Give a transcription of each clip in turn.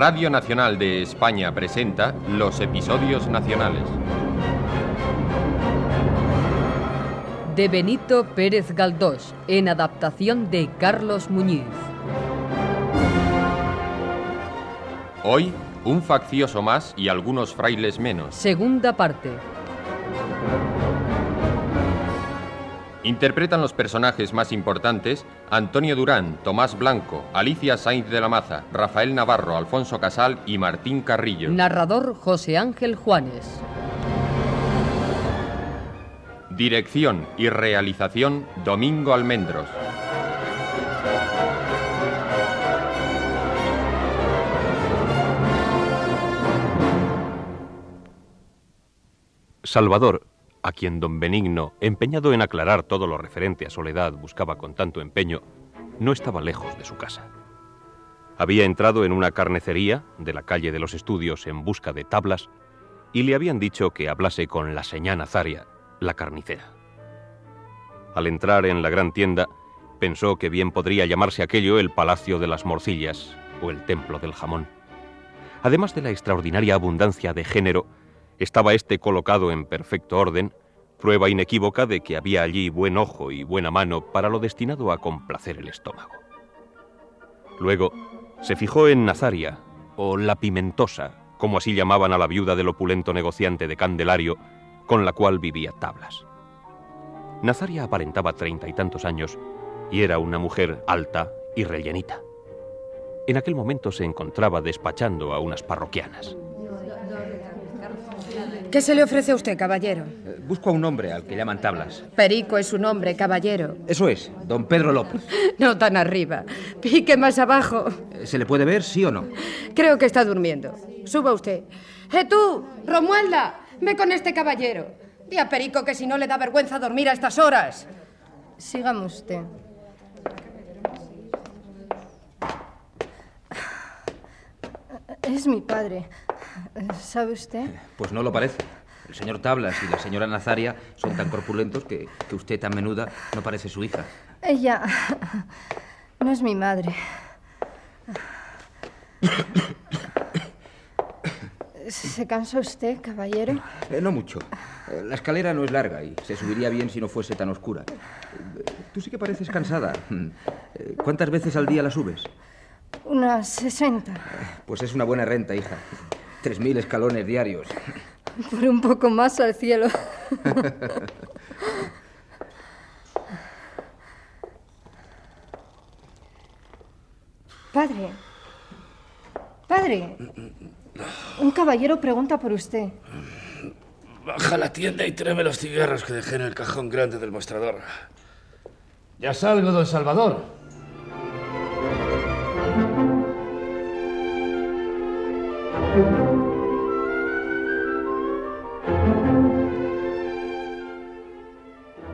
Radio Nacional de España presenta los episodios nacionales. De Benito Pérez Galdós, en adaptación de Carlos Muñiz. Hoy, un faccioso más y algunos frailes menos. Segunda parte. Interpretan los personajes más importantes Antonio Durán, Tomás Blanco, Alicia Sainz de la Maza, Rafael Navarro, Alfonso Casal y Martín Carrillo. Narrador José Ángel Juanes. Dirección y realización Domingo Almendros. Salvador, a quien don Benigno, empeñado en aclarar todo lo referente a Soledad, buscaba con tanto empeño, no estaba lejos de su casa. Había entrado en una carnecería de la calle de los estudios en busca de tablas y le habían dicho que hablase con la señá Nazaria, la carnicera. Al entrar en la gran tienda, pensó que bien podría llamarse aquello el Palacio de las Morcillas o el Templo del Jamón. Además de la extraordinaria abundancia de género, estaba éste colocado en perfecto orden, prueba inequívoca de que había allí buen ojo y buena mano para lo destinado a complacer el estómago. Luego se fijó en Nazaria, o la Pimentosa, como así llamaban a la viuda del opulento negociante de Candelario, con la cual vivía tablas. Nazaria aparentaba treinta y tantos años y era una mujer alta y rellenita. En aquel momento se encontraba despachando a unas parroquianas. ¿Qué se le ofrece a usted, caballero? Busco a un hombre al que llaman tablas. Perico es su nombre, caballero. Eso es, don Pedro López. No tan arriba. Pique más abajo. ¿Se le puede ver, sí o no? Creo que está durmiendo. Suba usted. ¡Eh tú, Romualda! Ve con este caballero. Di a Perico que si no le da vergüenza dormir a estas horas. Sígame usted. Es mi padre. ¿Sabe usted? Pues no lo parece. El señor Tablas y la señora Nazaria son tan corpulentos que, que usted tan menuda no parece su hija. Ella no es mi madre. ¿Se cansa usted, caballero? Eh, no mucho. Eh, La escalera no es larga y se subiría bien si no fuese tan oscura. Tú sí que pareces cansada. Eh, ¿Cuántas veces al día la subes? Unas 60. Pues es una buena renta, hija. Tres mil escalones diarios. Por un poco más al cielo. Padre. Padre. Un caballero pregunta por usted. Baja a la tienda y tráeme los cigarros que dejé en el cajón grande del mostrador. Ya salgo, don Salvador.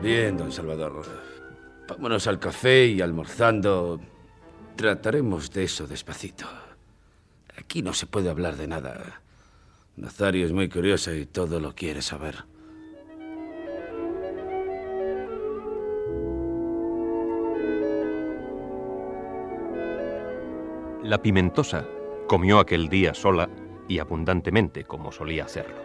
Bien, don Salvador. Vámonos al café y almorzando. Trataremos de eso despacito. Aquí no se puede hablar de nada. Nazario es muy curiosa y todo lo quiere saber. La pimentosa comió aquel día sola y abundantemente como solía hacerlo.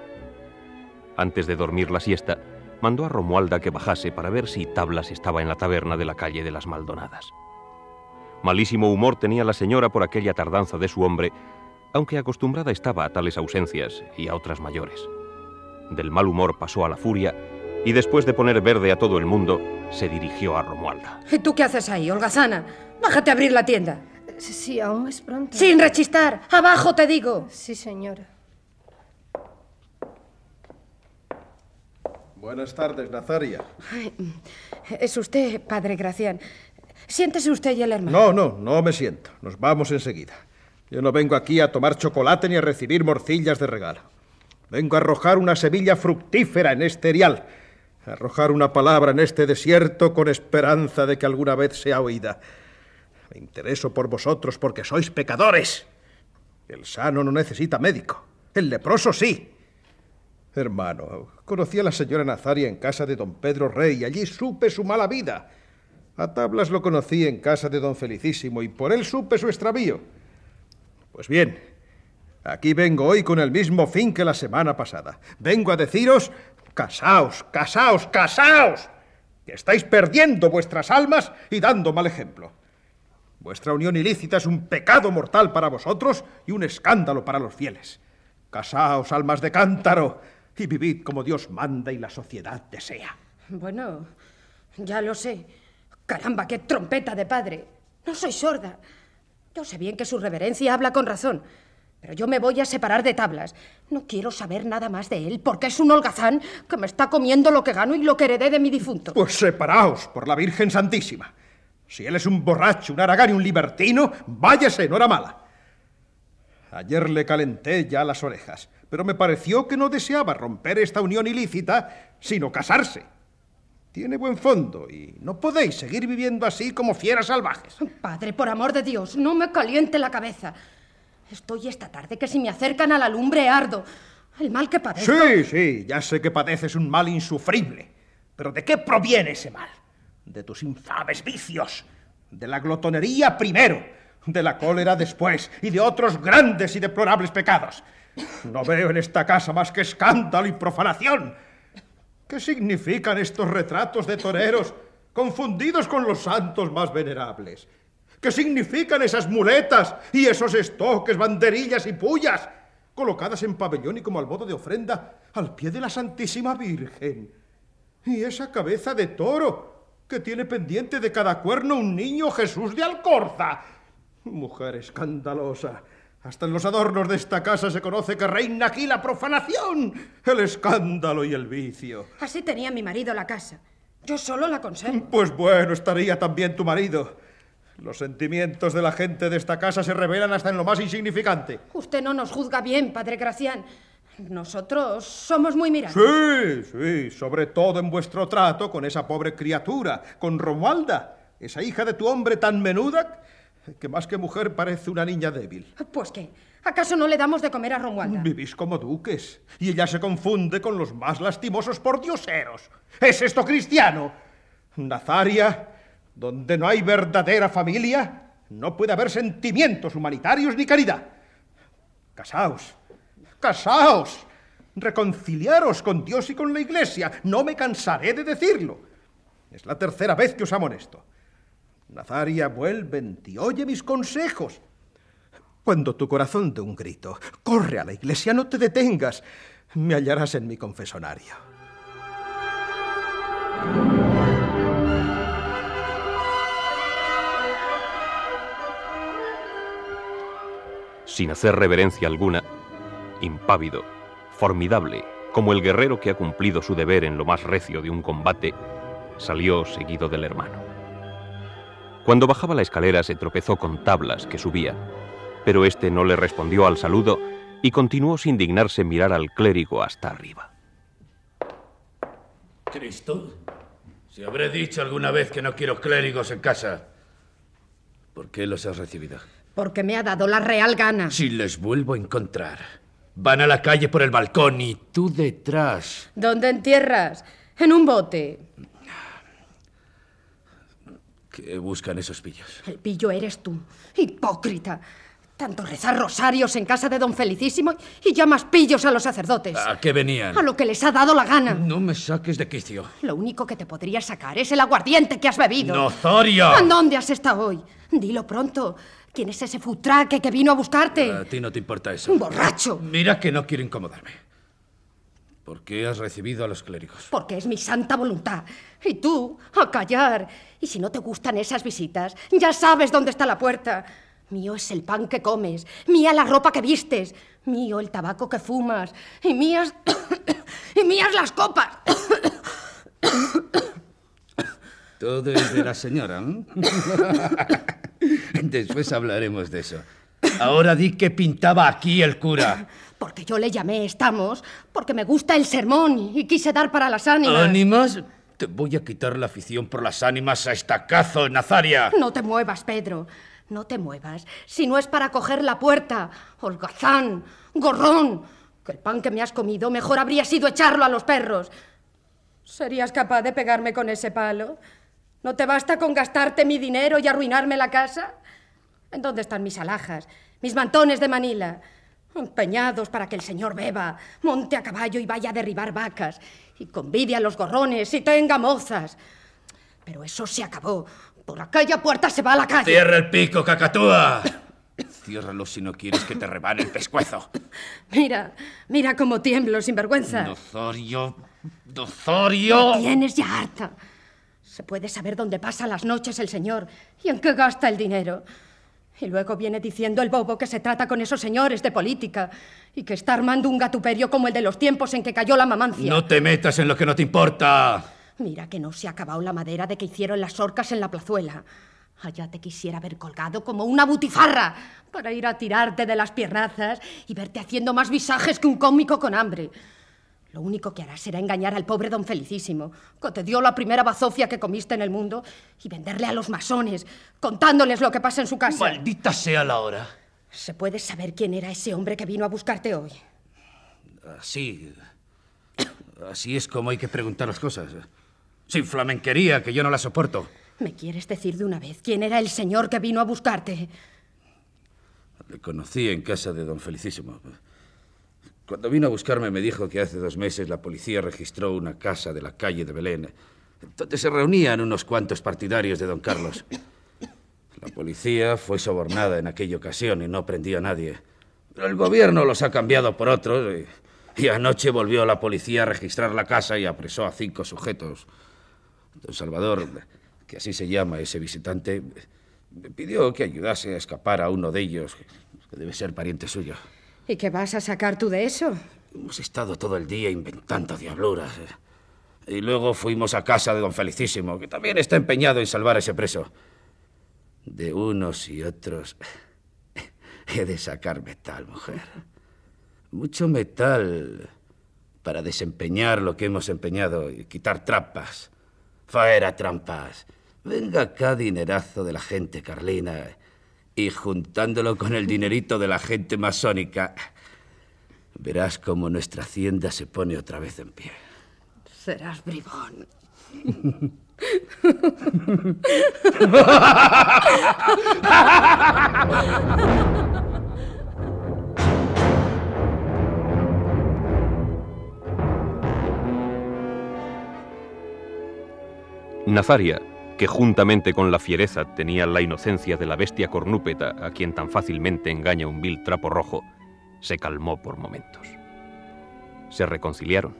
Antes de dormir la siesta, mandó a Romualda que bajase para ver si Tablas estaba en la taberna de la calle de las Maldonadas. Malísimo humor tenía la señora por aquella tardanza de su hombre, aunque acostumbrada estaba a tales ausencias y a otras mayores. Del mal humor pasó a la furia y después de poner verde a todo el mundo, se dirigió a Romualda. ¿Y tú qué haces ahí, holgazana? Bájate a abrir la tienda. Sí, aún es pronto. Sin rechistar. Abajo, te digo. Sí, señora. Buenas tardes, Nazaria. Ay, es usted, padre Gracián. Siéntese usted y el hermano. No, no, no me siento. Nos vamos enseguida. Yo no vengo aquí a tomar chocolate ni a recibir morcillas de regalo. Vengo a arrojar una semilla fructífera en este erial. A arrojar una palabra en este desierto con esperanza de que alguna vez sea oída. Me intereso por vosotros porque sois pecadores. El sano no necesita médico. El leproso sí. Hermano, conocí a la señora Nazaria en casa de don Pedro Rey y allí supe su mala vida. A tablas lo conocí en casa de don Felicísimo y por él supe su extravío. Pues bien, Aquí vengo hoy con el mismo fin que la semana pasada. Vengo a deciros, casaos, casaos, casaos, que estáis perdiendo vuestras almas y dando mal ejemplo. Vuestra unión ilícita es un pecado mortal para vosotros y un escándalo para los fieles. Casaos, almas de cántaro, y vivid como Dios manda y la sociedad desea. Bueno, ya lo sé. Caramba, qué trompeta de padre. No soy sorda. Yo sé bien que su reverencia habla con razón. Pero yo me voy a separar de tablas. No quiero saber nada más de él, porque es un holgazán que me está comiendo lo que gano y lo que heredé de mi difunto. Pues separaos por la Virgen Santísima. Si él es un borracho, un aragán y un libertino, váyase, no era mala. Ayer le calenté ya las orejas, pero me pareció que no deseaba romper esta unión ilícita, sino casarse. Tiene buen fondo y no podéis seguir viviendo así como fieras salvajes. Padre, por amor de Dios, no me caliente la cabeza. Estoy esta tarde que si me acercan a la lumbre ardo. El mal que padezco... Sí, sí, ya sé que padeces un mal insufrible. Pero ¿de qué proviene ese mal? De tus infames vicios. De la glotonería primero, de la cólera después y de otros grandes y deplorables pecados. No veo en esta casa más que escándalo y profanación. ¿Qué significan estos retratos de toreros confundidos con los santos más venerables? ¿Qué significan esas muletas y esos estoques, banderillas y pullas colocadas en pabellón y como al modo de ofrenda al pie de la Santísima Virgen? Y esa cabeza de toro que tiene pendiente de cada cuerno un niño Jesús de Alcorza. Mujer escandalosa. Hasta en los adornos de esta casa se conoce que reina aquí la profanación, el escándalo y el vicio. Así tenía mi marido la casa. Yo solo la conservo. Pues bueno, estaría también tu marido. Los sentimientos de la gente de esta casa se revelan hasta en lo más insignificante. Usted no nos juzga bien, padre Gracián. Nosotros somos muy mirados. Sí, sí, sobre todo en vuestro trato con esa pobre criatura, con Romualda, esa hija de tu hombre tan menuda que más que mujer parece una niña débil. Pues qué, ¿acaso no le damos de comer a Romualda? Vivís como duques y ella se confunde con los más lastimosos pordioseros. ¿Es esto cristiano? Nazaria, donde no hay verdadera familia, no puede haber sentimientos humanitarios ni caridad. Casaos, casaos, reconciliaros con Dios y con la Iglesia. No me cansaré de decirlo. Es la tercera vez que os amonesto. Nazaria, vuelve en ti, oye mis consejos. Cuando tu corazón dé un grito, corre a la iglesia, no te detengas. Me hallarás en mi confesonario. Sin hacer reverencia alguna, impávido, formidable, como el guerrero que ha cumplido su deber en lo más recio de un combate, salió seguido del hermano. Cuando bajaba la escalera se tropezó con tablas que subía, pero éste no le respondió al saludo y continuó sin dignarse mirar al clérigo hasta arriba. Cristo, si habré dicho alguna vez que no quiero clérigos en casa, ¿por qué los has recibido? Porque me ha dado la real gana. Si les vuelvo a encontrar, van a la calle por el balcón y tú detrás. ¿Dónde entierras? En un bote. ¿Qué buscan esos pillos? El pillo eres tú. Hipócrita. Tanto rezar rosarios en casa de don Felicísimo y llamas pillos a los sacerdotes. ¿A qué venían? A lo que les ha dado la gana. No me saques de quicio. Lo único que te podría sacar es el aguardiente que has bebido. ¡Nazaria! ¿En dónde has estado hoy? Dilo pronto. ¿Quién es ese futraque que vino a buscarte? A ti no te importa eso. Un borracho. Mira que no quiero incomodarme. ¿Por qué has recibido a los clérigos? Porque es mi santa voluntad. Y tú, a callar. Y si no te gustan esas visitas, ya sabes dónde está la puerta. Mío es el pan que comes, mía la ropa que vistes, mío el tabaco que fumas, y mías. y mías las copas. Todo es de la señora. ¿eh? Después hablaremos de eso. Ahora di que pintaba aquí el cura. Porque yo le llamé estamos, porque me gusta el sermón y quise dar para las ánimas. ¿Ánimas? Voy a quitar la afición por las ánimas a estacazo, Nazaria. No te muevas, Pedro. No te muevas. Si no es para coger la puerta. Holgazán, gorrón. Que el pan que me has comido mejor habría sido echarlo a los perros. ¿Serías capaz de pegarme con ese palo? ¿No te basta con gastarte mi dinero y arruinarme la casa? ¿En dónde están mis alhajas? Mis mantones de Manila. empeñados para que el señor beba, monte a caballo y vaya a derribar vacas, y convide a los gorrones y tenga mozas. Pero eso se acabó. Por aquella puerta se va a la calle. ¡Cierra el pico, cacatúa! Ciérralo si no quieres que te rebane el pescuezo. Mira, mira cómo tiemblo, sinvergüenza. Dozorio, Dozorio. Tienes ya harta. Se puede saber dónde pasa las noches el señor y en qué gasta el dinero. Y luego viene diciendo el bobo que se trata con esos señores de política y que está armando un gatuperio como el de los tiempos en que cayó la mamancia. No te metas en lo que no te importa. Mira que no se ha acabado la madera de que hicieron las orcas en la plazuela. Allá te quisiera ver colgado como una butifarra para ir a tirarte de las piernazas y verte haciendo más visajes que un cómico con hambre. Lo único que harás será engañar al pobre don Felicísimo, que te dio la primera bazofia que comiste en el mundo, y venderle a los masones, contándoles lo que pasa en su casa. Maldita sea la hora. ¿Se puede saber quién era ese hombre que vino a buscarte hoy? Así. Así es como hay que preguntar las cosas. Sin flamenquería, que yo no la soporto. ¿Me quieres decir de una vez quién era el señor que vino a buscarte? Le conocí en casa de don Felicísimo. Cuando vino a buscarme me dijo que hace dos meses la policía registró una casa de la calle de Belén, donde se reunían unos cuantos partidarios de don Carlos. La policía fue sobornada en aquella ocasión y no prendió a nadie. Pero el gobierno los ha cambiado por otros y, anoche volvió la policía a registrar la casa y apresó a cinco sujetos. Don Salvador, que así se llama ese visitante, me pidió que ayudase a escapar a uno de ellos, que debe ser pariente suyo. ¿Y qué vas a sacar tú de eso? Hemos estado todo el día inventando diabluras. Y luego fuimos a casa de don Felicísimo, que también está empeñado en salvar a ese preso. De unos y otros he de sacar metal, mujer. Mucho metal para desempeñar lo que hemos empeñado y quitar trampas. Fuera trampas. Venga acá dinerazo de la gente carlina y juntándolo con el dinerito de la gente masónica, verás cómo nuestra hacienda se pone otra vez en pie. Serás bribón. Nazaria, que juntamente con la fiereza tenía la inocencia de la bestia cornúpeta a quien tan fácilmente engaña un vil trapo rojo, se calmó por momentos. Se reconciliaron.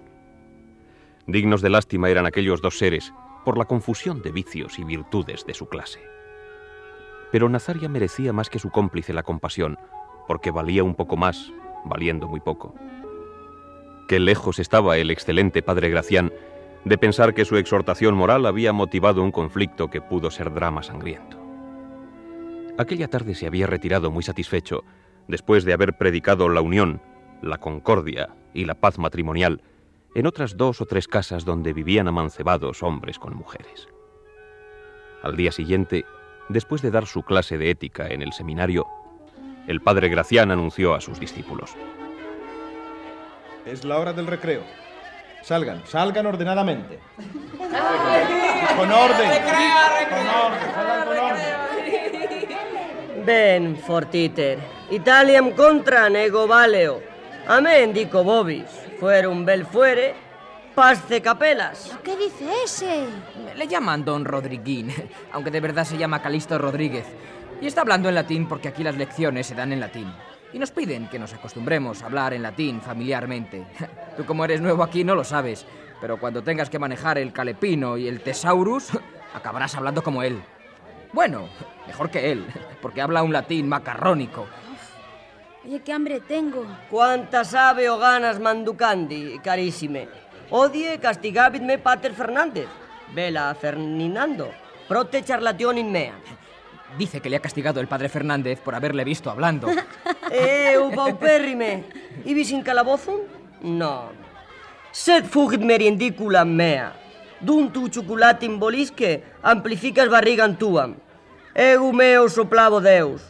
Dignos de lástima eran aquellos dos seres por la confusión de vicios y virtudes de su clase. Pero Nazaria merecía más que su cómplice la compasión, porque valía un poco más, valiendo muy poco. Qué lejos estaba el excelente padre Gracián de pensar que su exhortación moral había motivado un conflicto que pudo ser drama sangriento. Aquella tarde se había retirado muy satisfecho, después de haber predicado la unión, la concordia y la paz matrimonial en otras dos o tres casas donde vivían amancebados hombres con mujeres. Al día siguiente, después de dar su clase de ética en el seminario, el padre Gracián anunció a sus discípulos. Es la hora del recreo. Salgan, salgan ordenadamente. Con orden. Con orden, salgan con orden. Ben, fortiter, Italiam contra nego valeo. Amén, dico vobis. Fuera un bel fuere, pasce capelas. ¿Qué dice ese? Le llaman Don Rodriguín, aunque de verdad se llama Calisto Rodríguez. Y está hablando en latín porque aquí las lecciones se dan en latín. Y nos piden que nos acostumbremos a hablar en latín familiarmente. Tú como eres nuevo aquí no lo sabes, pero cuando tengas que manejar el calepino y el tesaurus, acabarás hablando como él. Bueno, mejor que él, porque habla un latín macarrónico. Oye, qué hambre tengo. Cuánta sabe o ganas manducandi, carissime. Odie castigabitme pater Fernández. Vela Ferdinando. Prote charlation in mea. Dice que le ha castigado el padre Fernández por haberle visto hablando. Eh, u paupérrime. Ibis in calabozum? No. Sed fugit meriendicula mea. Dun tu chocolate imbolisque amplificas barrigan tuam. Egu meo soplavo deus.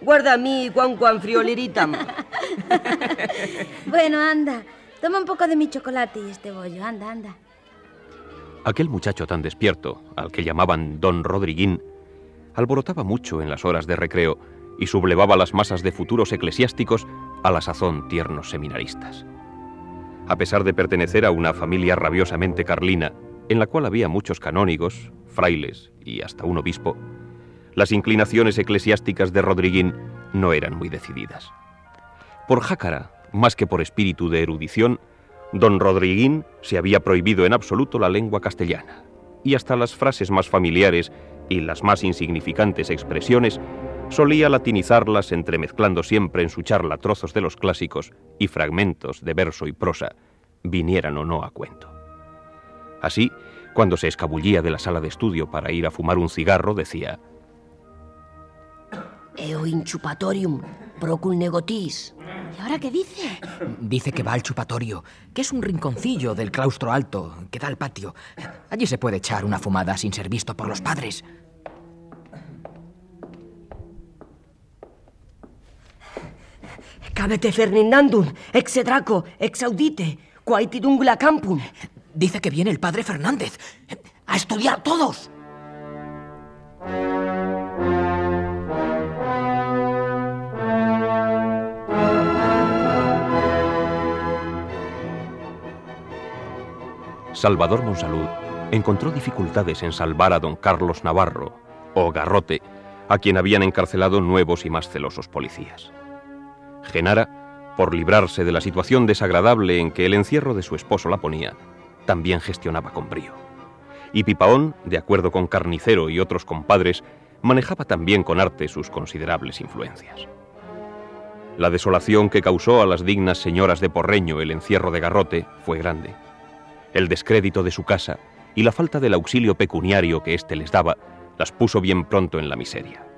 Guarda a mí quan quan frioliritam. Bueno, anda. Toma un poco de mi chocolate y este bollo. Anda, anda. Aquel muchacho tan despierto, al que llamaban Don Rodriguín, alborotaba mucho en las horas de recreo y sublevaba las masas de futuros eclesiásticos a la sazón tiernos seminaristas. A pesar de pertenecer a una familia rabiosamente carlina, en la cual había muchos canónigos, frailes y hasta un obispo, las inclinaciones eclesiásticas de Rodriguín no eran muy decididas. Por jácara, más que por espíritu de erudición, don Rodriguín se había prohibido en absoluto la lengua castellana, y hasta las frases más familiares y las más insignificantes expresiones solía latinizarlas entremezclando siempre en su charla trozos de los clásicos y fragmentos de verso y prosa, vinieran o no a cuento. Así, cuando se escabullía de la sala de estudio para ir a fumar un cigarro, decía Eo in chupatorium, procul negotis. ¿Y ahora qué dice? Dice que va al chupatorio, que es un rinconcillo del claustro alto, que da al patio. Allí se puede echar una fumada sin ser visto por los padres. Cabete Ferdinandum, ex draco, ex audite, quaitidungula campum. Dice que viene el padre Fernández. A estudiar todos. Salvador Monsalud encontró dificultades en salvar a don Carlos Navarro, o Garrote, a quien habían encarcelado nuevos y más celosos policías. Genara, por librarse de la situación desagradable en que el encierro de su esposo la ponía, también gestionaba con brío. Y Pipaón, de acuerdo con Carnicero y otros compadres, manejaba también con arte sus considerables influencias. La desolación que causó a las dignas señoras de Porreño el encierro de Garrote fue grande. El descrédito de su casa y la falta del auxilio pecuniario que éste les daba las puso bien pronto en la miseria.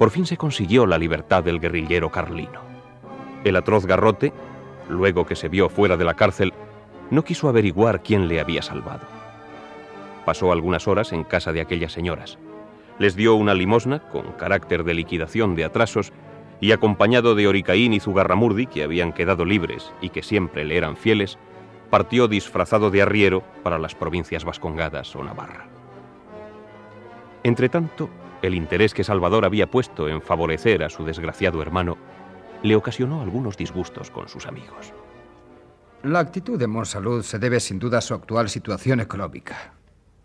Por fin se consiguió la libertad del guerrillero carlino. El atroz Garrote, luego que se vio fuera de la cárcel, no quiso averiguar quién le había salvado. Pasó algunas horas en casa de aquellas señoras. Les dio una limosna con carácter de liquidación de atrasos y acompañado de Oricaín y Zugarramurdi, que habían quedado libres y que siempre le eran fieles, partió disfrazado de arriero para las provincias vascongadas o Navarra. Entretanto, el interés que Salvador había puesto en favorecer a su desgraciado hermano le ocasionó algunos disgustos con sus amigos. La actitud de Monsalud se debe sin duda a su actual situación económica.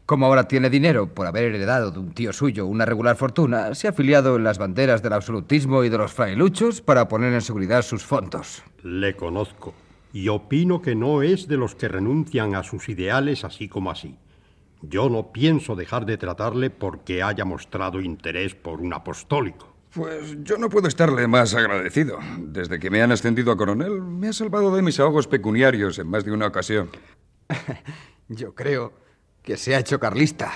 Como ahora tiene dinero por haber heredado de un tío suyo una regular fortuna, se ha afiliado en las banderas del absolutismo y de los frailuchos para poner en seguridad sus fondos. Le conozco y opino que no es de los que renuncian a sus ideales así como así. Yo no pienso dejar de tratarle porque haya mostrado interés por un apostólico. Pues yo no puedo estarle más agradecido. Desde que me han ascendido a coronel, me ha salvado de mis ahogos pecuniarios en más de una ocasión. yo creo que se ha hecho carlista.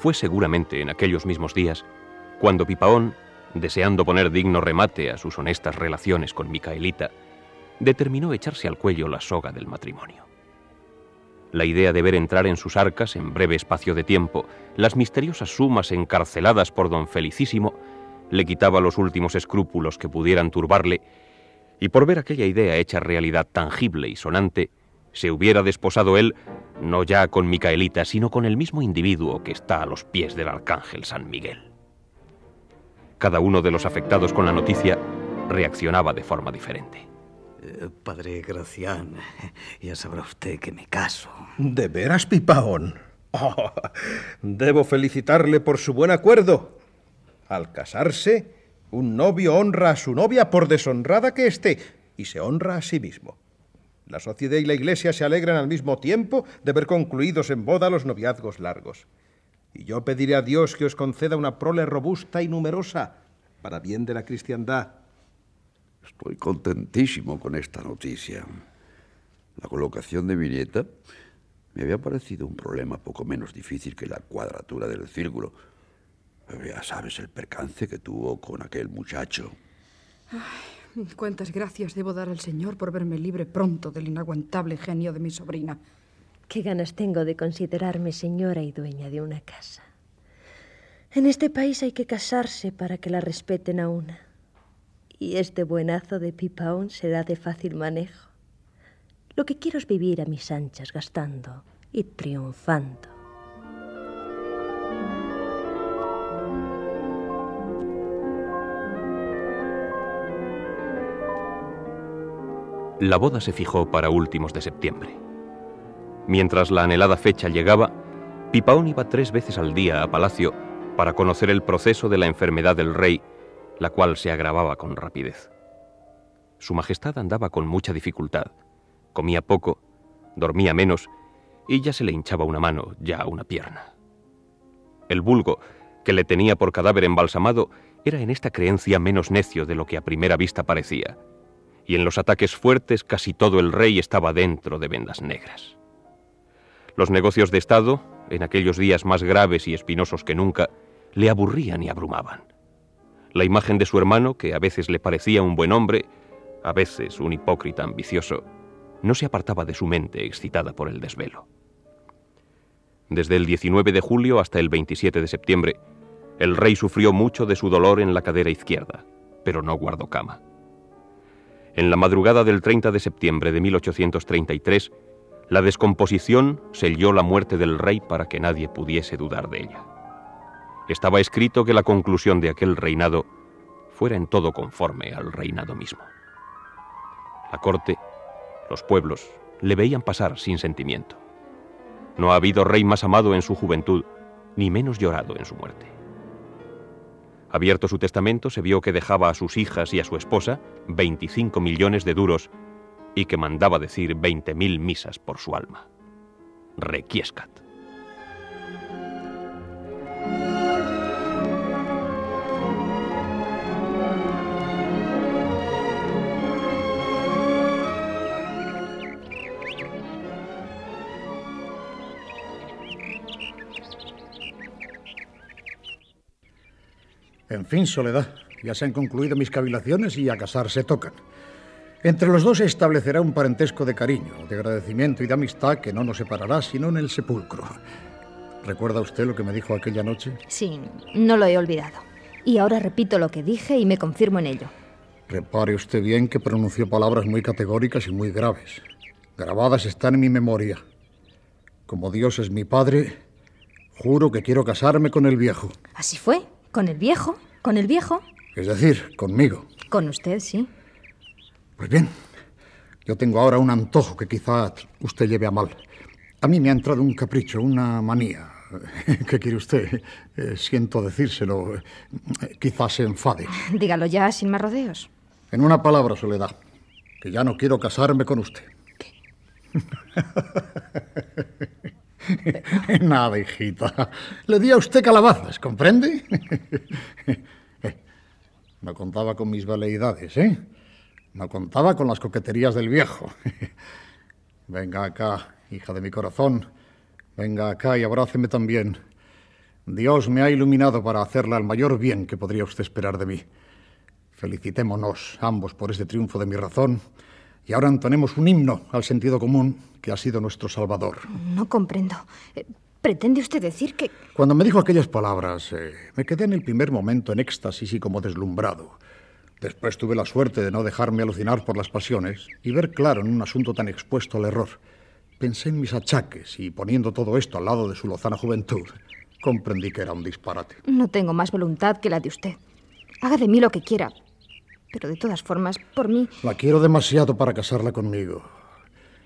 Fue seguramente en aquellos mismos días cuando Pipaón, deseando poner digno remate a sus honestas relaciones con Micaelita, determinó echarse al cuello la soga del matrimonio. La idea de ver entrar en sus arcas, en breve espacio de tiempo, las misteriosas sumas encarceladas por don Felicísimo, le quitaba los últimos escrúpulos que pudieran turbarle, y por ver aquella idea hecha realidad tangible y sonante, se hubiera desposado él no ya con Micaelita, sino con el mismo individuo que está a los pies del arcángel San Miguel. Cada uno de los afectados con la noticia reaccionaba de forma diferente. Eh, padre Gracián, ya sabrá usted que me caso. ¿De veras, Pipaón? Oh, debo felicitarle por su buen acuerdo. Al casarse, un novio honra a su novia por deshonrada que esté y se honra a sí mismo. La sociedad y la iglesia se alegran al mismo tiempo de ver concluidos en boda los noviazgos largos. Y yo pediré a Dios que os conceda una prole robusta y numerosa para bien de la cristiandad. Estoy contentísimo con esta noticia. La colocación de mi nieta me había parecido un problema poco menos difícil que la cuadratura del círculo. Pero ya sabes el percance que tuvo con aquel muchacho. Ay, cuántas gracias debo dar al Señor por verme libre pronto del inaguantable genio de mi sobrina. Qué ganas tengo de considerarme señora y dueña de una casa. En este país hay que casarse para que la respeten a una. Y este buenazo de pipaón será de fácil manejo. Lo que quiero es vivir a mis anchas gastando y triunfando. La boda se fijó para últimos de septiembre. Mientras la anhelada fecha llegaba, Pipaón iba tres veces al día a palacio para conocer el proceso de la enfermedad del rey, la cual se agravaba con rapidez. Su Majestad andaba con mucha dificultad, comía poco, dormía menos y ya se le hinchaba una mano, ya una pierna. El vulgo, que le tenía por cadáver embalsamado, era en esta creencia menos necio de lo que a primera vista parecía, y en los ataques fuertes casi todo el rey estaba dentro de vendas negras. Los negocios de Estado, en aquellos días más graves y espinosos que nunca, le aburrían y abrumaban. La imagen de su hermano, que a veces le parecía un buen hombre, a veces un hipócrita ambicioso, no se apartaba de su mente excitada por el desvelo. Desde el 19 de julio hasta el 27 de septiembre, el rey sufrió mucho de su dolor en la cadera izquierda, pero no guardó cama. En la madrugada del 30 de septiembre de 1833, la descomposición selló la muerte del rey para que nadie pudiese dudar de ella. Estaba escrito que la conclusión de aquel reinado fuera en todo conforme al reinado mismo. La corte, los pueblos, le veían pasar sin sentimiento. No ha habido rey más amado en su juventud, ni menos llorado en su muerte. Abierto su testamento, se vio que dejaba a sus hijas y a su esposa 25 millones de duros y que mandaba decir 20.000 misas por su alma. Requiescat. En fin, Soledad, ya se han concluido mis cavilaciones y a casarse tocan. Entre los dos se establecerá un parentesco de cariño, de agradecimiento y de amistad que no nos separará sino en el sepulcro. ¿Recuerda usted lo que me dijo aquella noche? Sí, no lo he olvidado. Y ahora repito lo que dije y me confirmo en ello. Repare usted bien que pronunció palabras muy categóricas y muy graves. Grabadas están en mi memoria. Como Dios es mi padre, juro que quiero casarme con el viejo. ¿Así fue? ¿Con el viejo? ¿Con el viejo? Es decir, conmigo. Con usted, sí. Pues bien, yo tengo ahora un antojo que quizá usted lleve a mal. A mí me ha entrado un capricho, una manía. ¿Qué quiere usted? Eh, siento decírselo. Eh, quizás se enfade. Dígalo ya, sin más rodeos. En una palabra, Soledad, que ya no quiero casarme con usted. Nada, hijita. Le di a usted calabazas, ¿comprende? No contaba con mis veleidades, ¿eh? No contaba con las coqueterías del viejo. Venga acá, hija de mi corazón. Venga acá y abráceme también. Dios me ha iluminado para hacerle al mayor bien que podría usted esperar de mí. Felicitémonos ambos por este triunfo de mi razón y ahora entonemos un himno al sentido común que ha sido nuestro salvador. No comprendo. Eh, ¿Pretende usted decir que... Cuando me dijo aquellas palabras, eh, me quedé en el primer momento en éxtasis y como deslumbrado. Después tuve la suerte de no dejarme alucinar por las pasiones y ver claro en un asunto tan expuesto al error. Pensé en mis achaques y poniendo todo esto al lado de su lozana juventud, comprendí que era un disparate. No tengo más voluntad que la de usted. Haga de mí lo que quiera. Pero de todas formas, por mí... La quiero demasiado para casarla conmigo.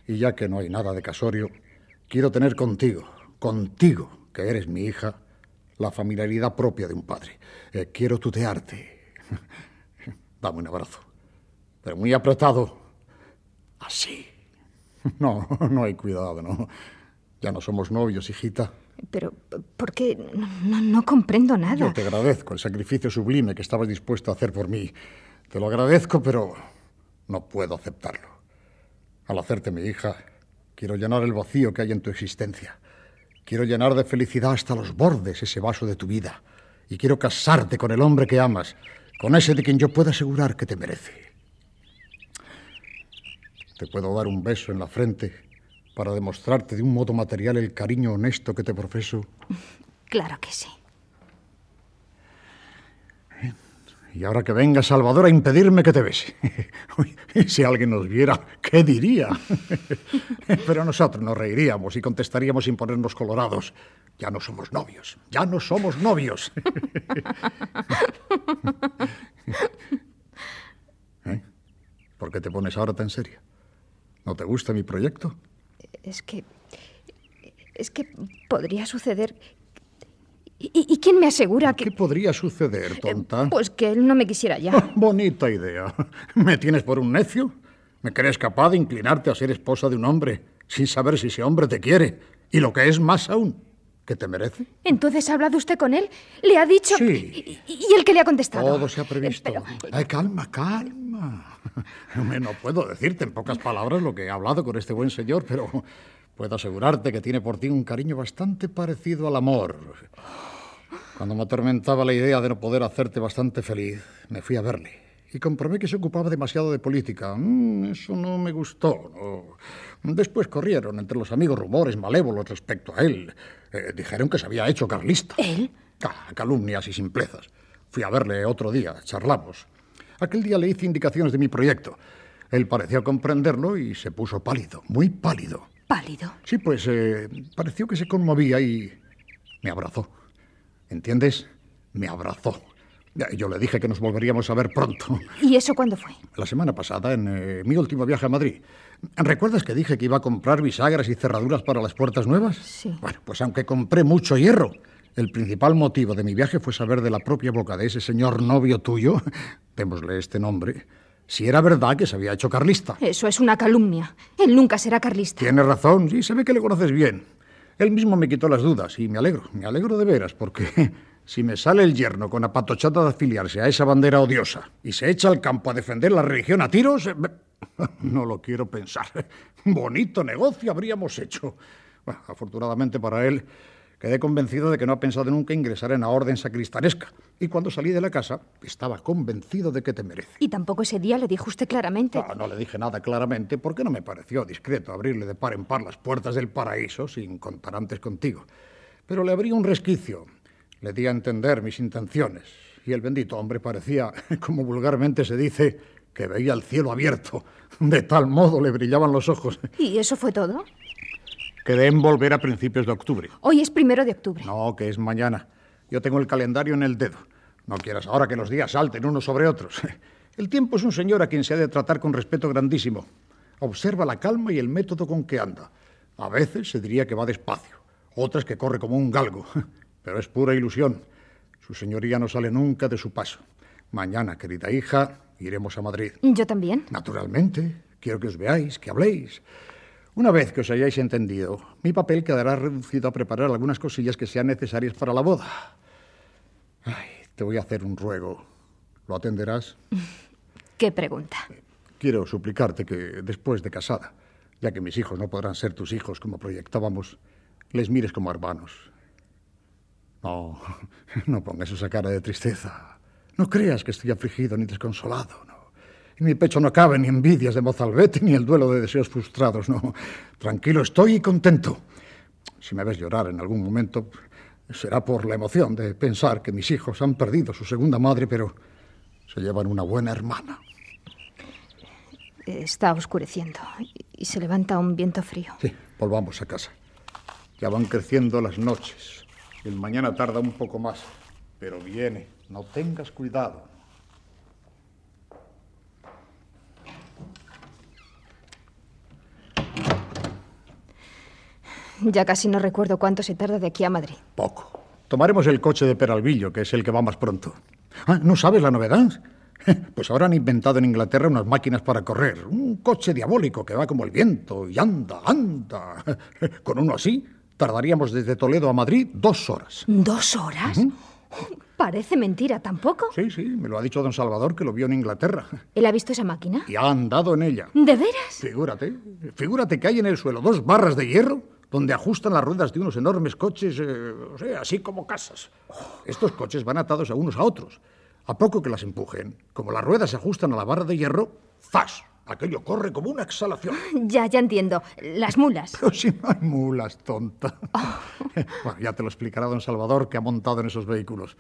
Y ya que no hay nada de casorio, quiero tener contigo, contigo, que eres mi hija, la familiaridad propia de un padre. Eh, quiero tutearte. Dame un abrazo. Pero muy apretado. Así. No, no hay cuidado, ¿no? Ya no somos novios, hijita. Pero, ¿por qué? No, no comprendo nada. Yo te agradezco el sacrificio sublime que estabas dispuesto a hacer por mí. Te lo agradezco, pero no puedo aceptarlo. Al hacerte mi hija, quiero llenar el vacío que hay en tu existencia. Quiero llenar de felicidad hasta los bordes ese vaso de tu vida. Y quiero casarte con el hombre que amas, con ese de quien yo pueda asegurar que te merece. Te puedo dar un beso en la frente para demostrarte de un modo material el cariño honesto que te profeso. Claro que sí. Y ahora que venga Salvador a impedirme que te bese. Y si alguien nos viera, ¿qué diría? Pero nosotros nos reiríamos y contestaríamos sin ponernos colorados. Ya no somos novios, ya no somos novios. ¿Eh? ¿Por qué te pones ahora tan seria? ¿No te gusta mi proyecto? Es que... Es que podría suceder... ¿Y, y quién me asegura que...? ¿Qué podría suceder, tonta? Pues que él no me quisiera ya. Bonita idea. ¿Me tienes por un necio? ¿Me crees capaz de inclinarte a ser esposa de un hombre sin saber si ese hombre te quiere? Y lo que es más aún, que te merece. Entonces ha hablado usted con él, le ha dicho... Sí. ¿Y, y él qué le ha contestado? Todo se ha previsto. Ay, calma, calma. No puedo decirte en pocas palabras lo que he hablado con este buen señor, pero puedo asegurarte que tiene por ti un cariño bastante parecido al amor. Cuando me atormentaba la idea de no poder hacerte bastante feliz, me fui a verle y comprobé que se ocupaba demasiado de política. Mm, eso no me gustó. no. Después corrieron entre los amigos rumores malévolos respecto a él. Eh, dijeron que se había hecho carlista. ¿Él? Ah, calumnias y simplezas. Fui a verle otro día, charlamos. Aquel día le hice indicaciones de mi proyecto. Él pareció comprenderlo y se puso pálido, muy pálido. ¿Pálido? Sí, pues eh, pareció que se conmovía y me abrazó. ¿Entiendes? Me abrazó. Yo le dije que nos volveríamos a ver pronto. ¿Y eso cuándo fue? La semana pasada, en eh, mi último viaje a Madrid. ¿Recuerdas que dije que iba a comprar bisagras y cerraduras para las puertas nuevas? Sí. Bueno, pues aunque compré mucho hierro, el principal motivo de mi viaje fue saber de la propia boca de ese señor novio tuyo, démosle este nombre, si era verdad que se había hecho carlista. Eso es una calumnia. Él nunca será carlista. Tienes razón, sí, se ve que le conoces bien. Él mismo me quitó las dudas y me alegro, me alegro de veras, porque si me sale el yerno con apatochata de afiliarse a esa bandera odiosa y se echa al campo a defender la religión a tiros, eh, no lo quiero pensar. Bonito negocio habríamos hecho. Bueno, afortunadamente para él, quedé convencido de que no ha pensado nunca ingresar en la orden sacristanesca. Y cuando salí de la casa, estaba convencido de que te merece. Y tampoco ese día le dijo usted claramente. No, no le dije nada claramente porque no me pareció discreto abrirle de par en par las puertas del paraíso sin contar antes contigo. Pero le abrí un resquicio. Le di a entender mis intenciones. Y el bendito hombre parecía, como vulgarmente se dice, que veía el cielo abierto. De tal modo le brillaban los ojos. ¿Y eso fue todo? Quedé en volver a principios de octubre. Hoy es primero de octubre. No, que es mañana. Yo tengo el calendario en el dedo. No quieras ahora que los días salten unos sobre otros. El tiempo es un señor a quien se ha de tratar con respeto grandísimo. Observa la calma y el método con que anda. A veces se diría que va despacio, otras que corre como un galgo. Pero es pura ilusión. Su señoría no sale nunca de su paso. Mañana, querida hija, iremos a Madrid. Yo también. Naturalmente. Quiero que os veáis, que habléis. Una vez que os hayáis entendido, mi papel quedará reducido a preparar algunas cosillas que sean necesarias para la boda. Ay, te voy a hacer un ruego. ¿Lo atenderás? ¿Qué pregunta? Quiero suplicarte que después de casada, ya que mis hijos no podrán ser tus hijos como proyectábamos, les mires como hermanos. No, no pongas esa cara de tristeza. No creas que estoy afligido ni desconsolado, no. En mi pecho no caben ni envidias de mozalbete ni el duelo de deseos frustrados, no. Tranquilo estoy y contento. Si me ves llorar en algún momento, será por la emoción de pensar que mis hijos han perdido su segunda madre, pero se llevan una buena hermana. Está oscureciendo y se levanta un viento frío. Sí, volvamos a casa. Ya van creciendo las noches. El mañana tarda un poco más, pero viene. No tengas cuidado. Ya casi no recuerdo cuánto se tarda de aquí a Madrid. Poco. Tomaremos el coche de Peralvillo, que es el que va más pronto. Ah, ¿no sabes la novedad? Pues ahora han inventado en Inglaterra unas máquinas para correr. Un coche diabólico que va como el viento y anda, anda. Con uno así, tardaríamos desde Toledo a Madrid dos horas. ¿Dos horas? Parece mentira, ¿tampoco? Sí, sí, me lo ha dicho don Salvador que lo vio en Inglaterra. ¿Él ha visto esa máquina? Y ha andado en ella. ¿De veras? Figúrate, figúrate que hay en el suelo dos barras de hierro donde ajustan las ruedas de unos enormes coches, eh, o sea, así como casas. Estos coches van atados a unos a otros. A poco que las empujen, como las ruedas se ajustan a la barra de hierro, ¡zas! Aquello corre como una exhalación. Ya, ya entiendo. Las mulas. Pero si no hay mulas, tonta. Bueno, ya te lo explicará don Salvador que ha montado en esos vehículos.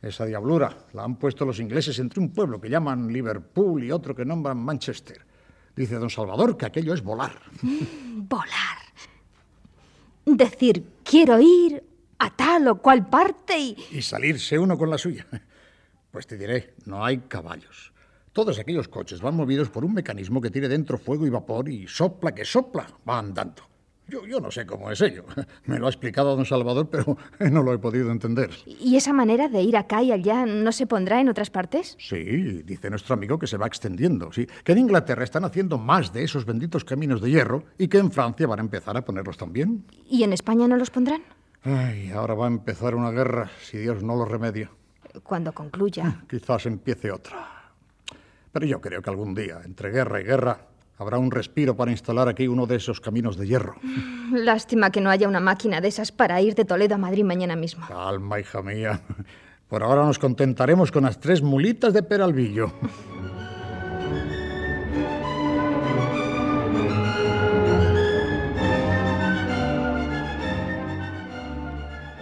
Esa diablura la han puesto los ingleses entre un pueblo que llaman Liverpool y otro que nombran Manchester. Dice don Salvador que aquello es volar. Volar. Decir, quiero ir a tal o cual parte y... Y salirse uno con la suya. Pues te diré, no hay caballos. Todos aquellos coches van movidos por un mecanismo que tiene dentro fuego y vapor y sopla que sopla, va andando. Yo, yo no sé cómo es ello. Me lo ha explicado don Salvador, pero no lo he podido entender. ¿Y esa manera de ir acá y allá no se pondrá en otras partes? Sí, dice nuestro amigo que se va extendiendo, sí. Que en Inglaterra están haciendo más de esos benditos caminos de hierro y que en Francia van a empezar a ponerlos también. ¿Y en España no los pondrán? Ay, ahora va a empezar una guerra, si Dios no lo remedia. Cuando concluya. Quizás empiece otra. Pero yo creo que algún día, entre guerra y guerra, habrá un respiro para instalar aquí uno de esos caminos de hierro. Lástima que no haya una máquina de esas para ir de Toledo a Madrid mañana mismo. Calma, hija mía. Por ahora nos contentaremos con las tres mulitas de Peralvillo.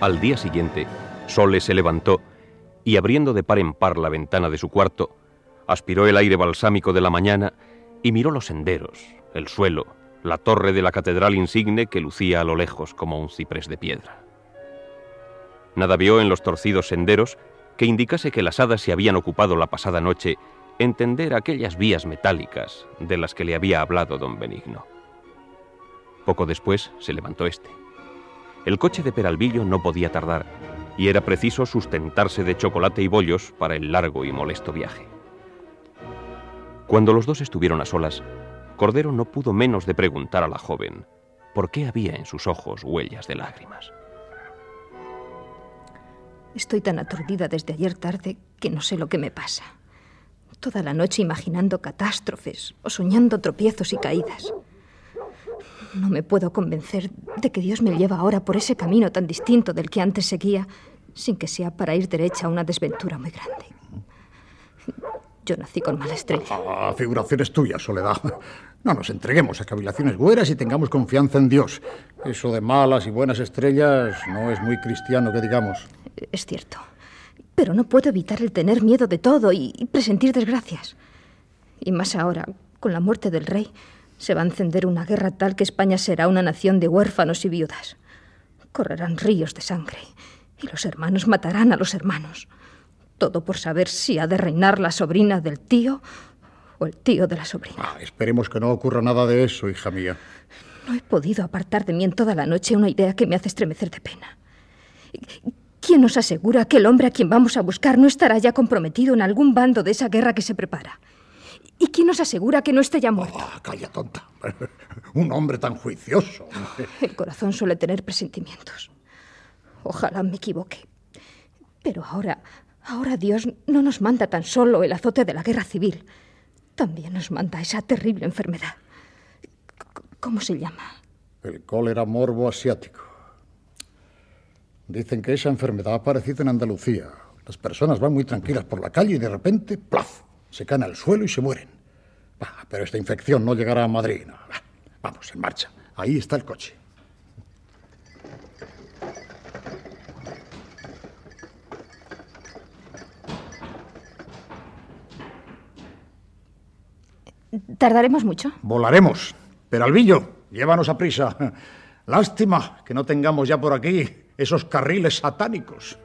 Al día siguiente, Sole se levantó y abriendo de par en par la ventana de su cuarto, aspiró el aire balsámico de la mañana y miró los senderos, el suelo, la torre de la catedral insigne que lucía a lo lejos como un ciprés de piedra. Nada vio en los torcidos senderos que indicase que las hadas se habían ocupado la pasada noche en tender aquellas vías metálicas de las que le había hablado don Benigno. Poco después se levantó este. El coche de Peralvillo no podía tardar y era preciso sustentarse de chocolate y bollos para el largo y molesto viaje. Cuando los dos estuvieron a solas, Cordero no pudo menos de preguntar a la joven por qué había en sus ojos huellas de lágrimas. Estoy tan aturdida desde ayer tarde que no sé lo que me pasa. Toda la noche imaginando catástrofes o soñando tropiezos y caídas. No me puedo convencer de que Dios me lleva ahora por ese camino tan distinto del que antes seguía, sin que sea para ir derecha a una desventura muy grande. Yo nací con mala estrella. Ah, figuraciones tuyas, Soledad. No nos entreguemos a cavilaciones güeras y tengamos confianza en Dios. Eso de malas y buenas estrellas no es muy cristiano, que digamos. Es cierto. Pero no puedo evitar el tener miedo de todo y, y presentir desgracias. Y más ahora, con la muerte del rey, se va a encender una guerra tal que España será una nación de huérfanos y viudas. Correrán ríos de sangre y los hermanos matarán a los hermanos. Todo por saber si ha de reinar la sobrina del tío o el tío de la sobrina. Ah, esperemos que no ocurra nada de eso, hija mía. No he podido apartar de mí en toda la noche una idea que me hace estremecer de pena. ¿Quién nos asegura que el hombre a quien vamos a buscar no estará ya comprometido en algún bando de esa guerra que se prepara? ¿Y quién nos asegura que no esté ya muerto? Oh, calla, tonta. Un hombre tan juicioso. El corazón suele tener presentimientos. Ojalá me equivoque. Pero ahora, ahora Dios no nos manda tan solo el azote de la guerra civil. También nos manda esa terrible enfermedad. ¿Cómo se llama? El cólera morbo asiático. Dicen que esa enfermedad ha aparecido en Andalucía. Las personas van muy tranquilas por la calle y de repente, ¡plaf! Se caen al suelo y se mueren. Bah, pero esta infección no llegará a Madrid. Bah, vamos, en marcha. Ahí está el coche. ¿Tardaremos mucho? Volaremos. Peralvillo, llévanos a prisa. Lástima que no tengamos ya por aquí esos carriles satánicos.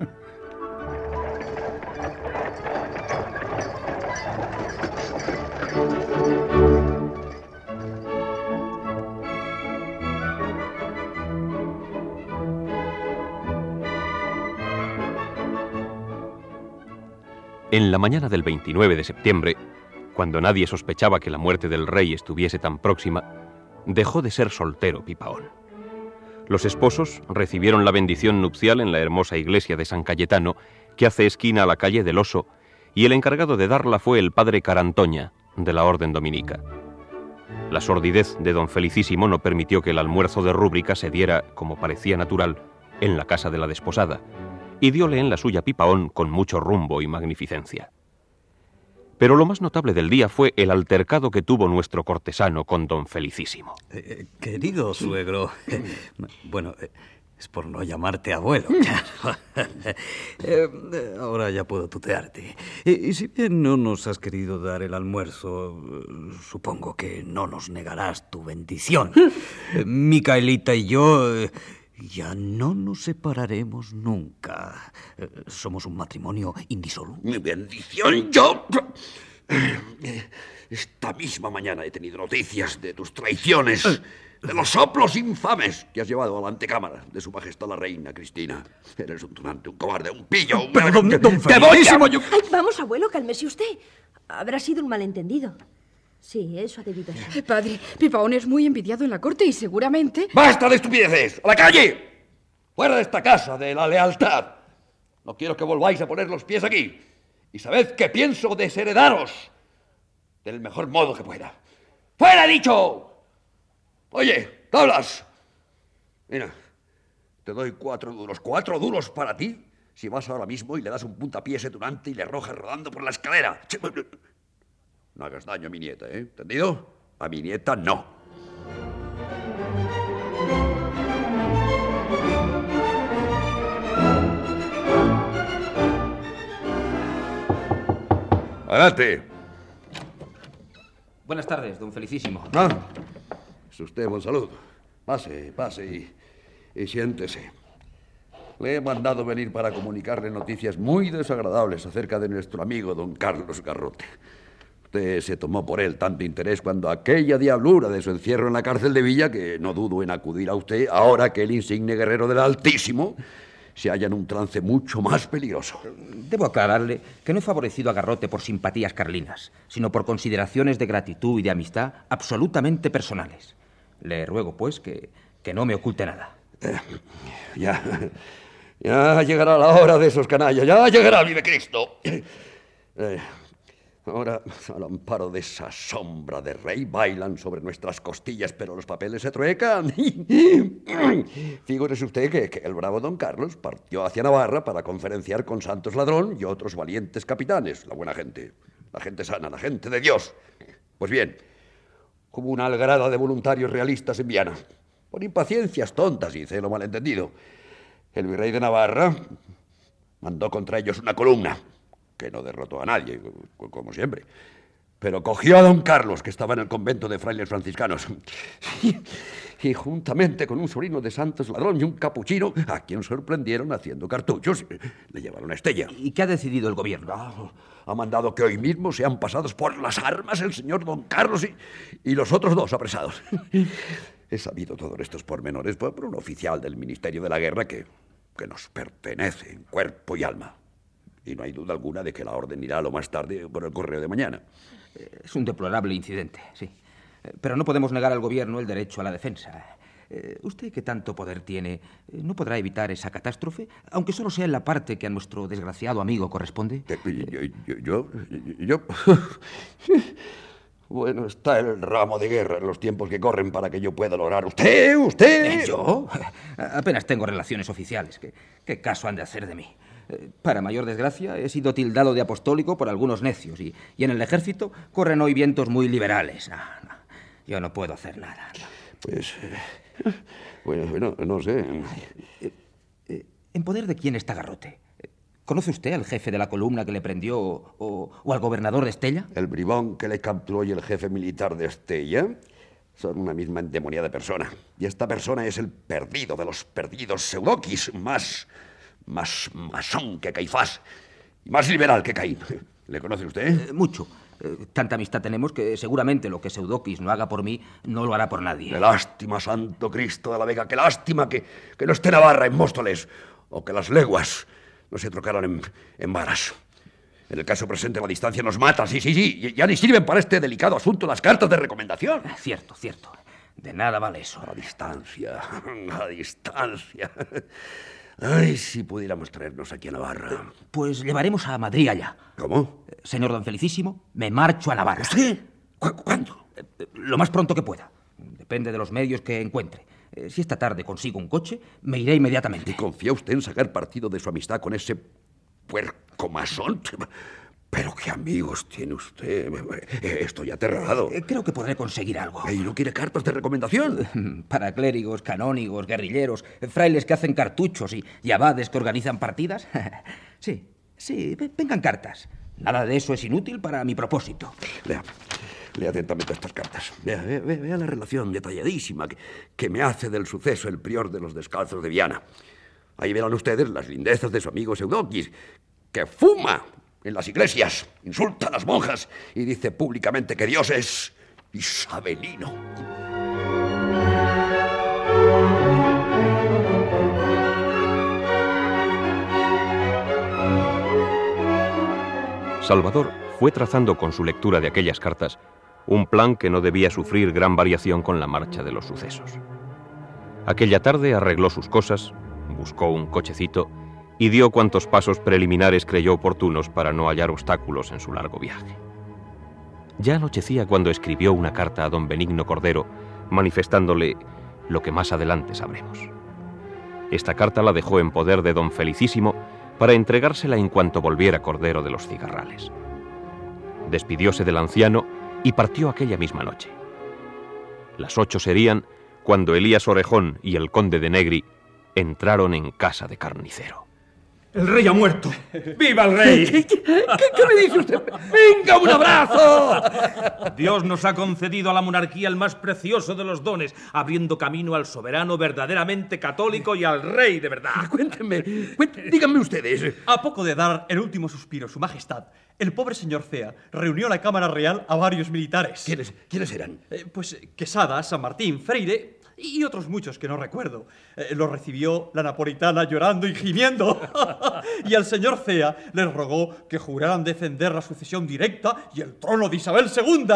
En la mañana del 29 de septiembre, cuando nadie sospechaba que la muerte del rey estuviese tan próxima, dejó de ser soltero Pipaón. Los esposos recibieron la bendición nupcial en la hermosa iglesia de San Cayetano, que hace esquina a la calle del Oso, y el encargado de darla fue el padre Carantoña, de la Orden Dominica. La sordidez de don Felicísimo no permitió que el almuerzo de rúbrica se diera, como parecía natural, en la casa de la desposada, y diole en la suya Pipaón con mucho rumbo y magnificencia. Pero lo más notable del día fue el altercado que tuvo nuestro cortesano con don Felicísimo. Eh, querido suegro, bueno, eh, Es por no llamarte abuelo. Eh, eh, ahora ya puedo tutearte. Y, y si bien no nos has querido dar el almuerzo, eh, supongo que no nos negarás tu bendición. Eh, Micaelita y yo eh, ya no nos separaremos nunca. Eh, Somos un matrimonio indisoluble. Mi bendición, yo. Esta misma mañana he tenido noticias de tus traiciones, de los soplos infames que has llevado a la antecámara de su majestad la reina Cristina. Eres un tunante, un cobarde, un pillo. Un... Pero, don- don ¡Te voy a- Felicísimo, yo- Ay, vamos, abuelo, cálmese usted. Habrá sido un malentendido. Sí, eso ha debido ser. Padre, Pipaón es muy envidiado en la corte y seguramente... ¡Basta de estupideces! ¡A la calle! ¡Fuera de esta casa de la lealtad! No quiero que volváis a poner los pies aquí. Y sabed que pienso desheredaros del mejor modo que pueda. ¡Fuera, he dicho! Oye, tablas. Mira, te doy cuatro duros. ¿Cuatro duros para ti? Si vas ahora mismo y le das un puntapié a ese tunante y le arrojas rodando por la escalera. No hagas daño a mi nieta, ¿eh? ¿Entendido? A mi nieta no. Adelante. Buenas tardes, don Felicísimo. Ah, es usted, buen salud. Pase, pase y, y siéntese. Le he mandado venir para comunicarle noticias muy desagradables acerca de nuestro amigo don Carlos Garrote. Usted se tomó por él tanto interés cuando aquella diablura de su encierro en la cárcel de Villa que no dudo en acudir a usted ahora que el insigne guerrero del Altísimo se halla en un trance mucho más peligroso. Debo aclararle que no he favorecido a Garrote por simpatías carlinas, sino por consideraciones de gratitud y de amistad absolutamente personales. Le ruego, pues, que, que no me oculte nada. Ya, ya llegará la hora de esos canallas, ya llegará, vive Cristo. Eh, ahora, al amparo de esa sombra de rey, bailan sobre nuestras costillas, pero los papeles se truecan. Figúrese usted que, el bravo don Carlos partió hacia Navarra para conferenciar con Santos Ladrón y otros valientes capitanes, la buena gente, la gente sana, la gente de Dios. Pues bien, hubo una algarada de voluntarios realistas en Viana, por impaciencias tontas y celo malentendido. El virrey de Navarra mandó contra ellos una columna, que no derrotó a nadie, co- como siempre. Pero cogió a don Carlos, que estaba en el convento de frailes franciscanos, y juntamente con un sobrino de Santos Ladrón y un capuchino, a quien sorprendieron haciendo cartuchos, le llevaron a Estella. ¿Y qué ha decidido el gobierno? Ah, ha mandado que hoy mismo sean pasados por las armas el señor don Carlos y, y los otros dos apresados. He sabido todos estos pormenores por, por un oficial del Ministerio de la Guerra que, que nos pertenece en cuerpo y alma. Y no hay duda alguna de que la orden irá lo más tarde por el correo de mañana. Es un deplorable incidente, sí. Eh, Pero no podemos negar al gobierno el derecho a la defensa. Eh, usted que tanto poder tiene, eh, ¿no podrá evitar esa catástrofe? Aunque solo sea en la parte que a nuestro desgraciado amigo corresponde. Yo, yo, yo, yo- Bueno, está el ramo de guerra en los tiempos que corren para que yo pueda lograr. ¿Usted? ¿Usted? ¿Eh, ¿Yo? Apenas tengo relaciones oficiales. ¿Qué, qué caso han de hacer de mí? Eh, Para mayor desgracia, he sido tildado de apostólico por algunos necios y, y en el ejército corren hoy vientos muy liberales. No, no, yo no puedo hacer nada. Pues. eh, Bueno, bueno, no sé. ¿En poder de quién está Garrote? ¿Conoce usted al jefe de la columna que le prendió o, o al gobernador de Estella? El bribón que le capturó y el jefe militar de Estella son una misma endemoniada persona. Y esta persona es el perdido de los perdidos Seudokis, más. Más masón que Caifás y más liberal que Caín. ¿Le conoce usted? Eh, mucho. Eh, tanta amistad tenemos que seguramente lo que Seudokis no haga por mí no lo hará por nadie. Qué lástima, Santo Cristo de la Vega, qué lástima que, que no esté Navarra en Móstoles o que las leguas no se trocaran en, en varas. En el caso presente la distancia nos mata, sí, sí, sí. Ya ni sirven para este delicado asunto las cartas de recomendación. Cierto, cierto. De nada vale eso. A distancia, a distancia. Ay, si pudiéramos traernos aquí a Navarra. Pues llevaremos a Madrid allá. ¿Cómo? Eh, Señor don Felicísimo, me marcho a Navarra. ¿Usted? ¿Cuándo? Lo más pronto que pueda. Depende de los medios que encuentre. Eh, Si esta tarde consigo un coche, me iré inmediatamente. ¿Confía usted en sacar partido de su amistad con ese puerco masón? Pero qué amigos tiene usted. Estoy aterrado. Eh, Creo que podré conseguir algo. ¿Y no quiere cartas de recomendación? Para clérigos, canónigos, guerrilleros, frailes que hacen cartuchos y, y abades que organizan partidas. Sí, sí, ve- vengan cartas. Nada de eso es inútil para mi propósito. Lea, lea atentamente estas cartas. Vea, vea, vea- la relación detalladísima que, que me hace del suceso el prior de los descalzos de Viana. Ahí verán ustedes las lindezas de su amigo Eudoquis, que fuma en las iglesias, insulta a las monjas y dice públicamente que Dios es isabelino. Salvador fue trazando con su lectura de aquellas cartas un plan que no debía sufrir gran variación con la marcha de los sucesos. Aquella tarde arregló sus cosas, buscó un cochecito y dio cuantos pasos preliminares creyó oportunos para no hallar obstáculos en su largo viaje. Ya anochecía cuando escribió una carta a don Benigno Cordero manifestándole lo que más adelante sabremos. Esta carta la dejó en poder de don Felicísimo para entregársela en cuanto volviera Cordero de los cigarrales. Despidióse del anciano y partió aquella misma noche. Las ocho serían cuando Elías Orejón y el conde de Negri entraron en casa de carnicero. El rey ha muerto. ¡Viva el rey! ¿Qué, qué- qué me dice usted? ¡Venga, un abrazo! Dios nos ha concedido a la monarquía el más precioso de los dones, abriendo camino al soberano verdaderamente católico y al rey de verdad. Cuéntenme, cuént- díganme ustedes. A poco de dar el último suspiro, Su Majestad, el pobre señor Cea reunió en la Cámara Real a varios militares. ¿Quiénes, quiénes eran? Eh, pues Quesada, San Martín, Freire y otros muchos que no recuerdo. Eh, lo recibió la napolitana llorando y gimiendo. y al señor Cea les rogó que juraran defender la sucesión directa y el trono de Isabel II.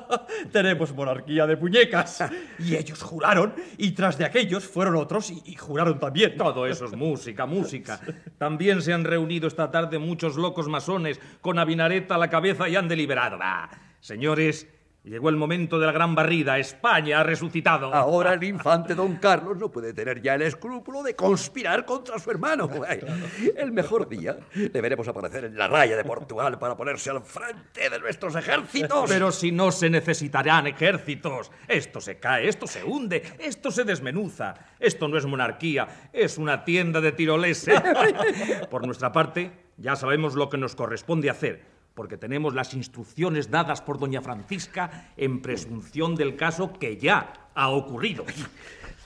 Tenemos monarquía de muñecas. Y ellos juraron, y tras de aquellos fueron otros y, juraron también. Todo eso es música, música. También se han reunido esta tarde muchos locos masones con Avinareta a la cabeza y han deliberado. Ah, señores, llegó el momento de la gran barrida. España ha resucitado. Ahora el infante don Carlos no puede tener ya el escrúpulo de conspirar contra su hermano. El mejor día le veremos aparecer en la raya de Portugal para ponerse al frente de nuestros ejércitos. Pero si no se necesitarán ejércitos. Esto se cae, esto se hunde, esto se desmenuza. Esto no es monarquía, es una tienda de tirolese. Por nuestra parte, ya sabemos lo que nos corresponde hacer, porque tenemos las instrucciones dadas por doña Francisca en presunción del caso que ya ha ocurrido.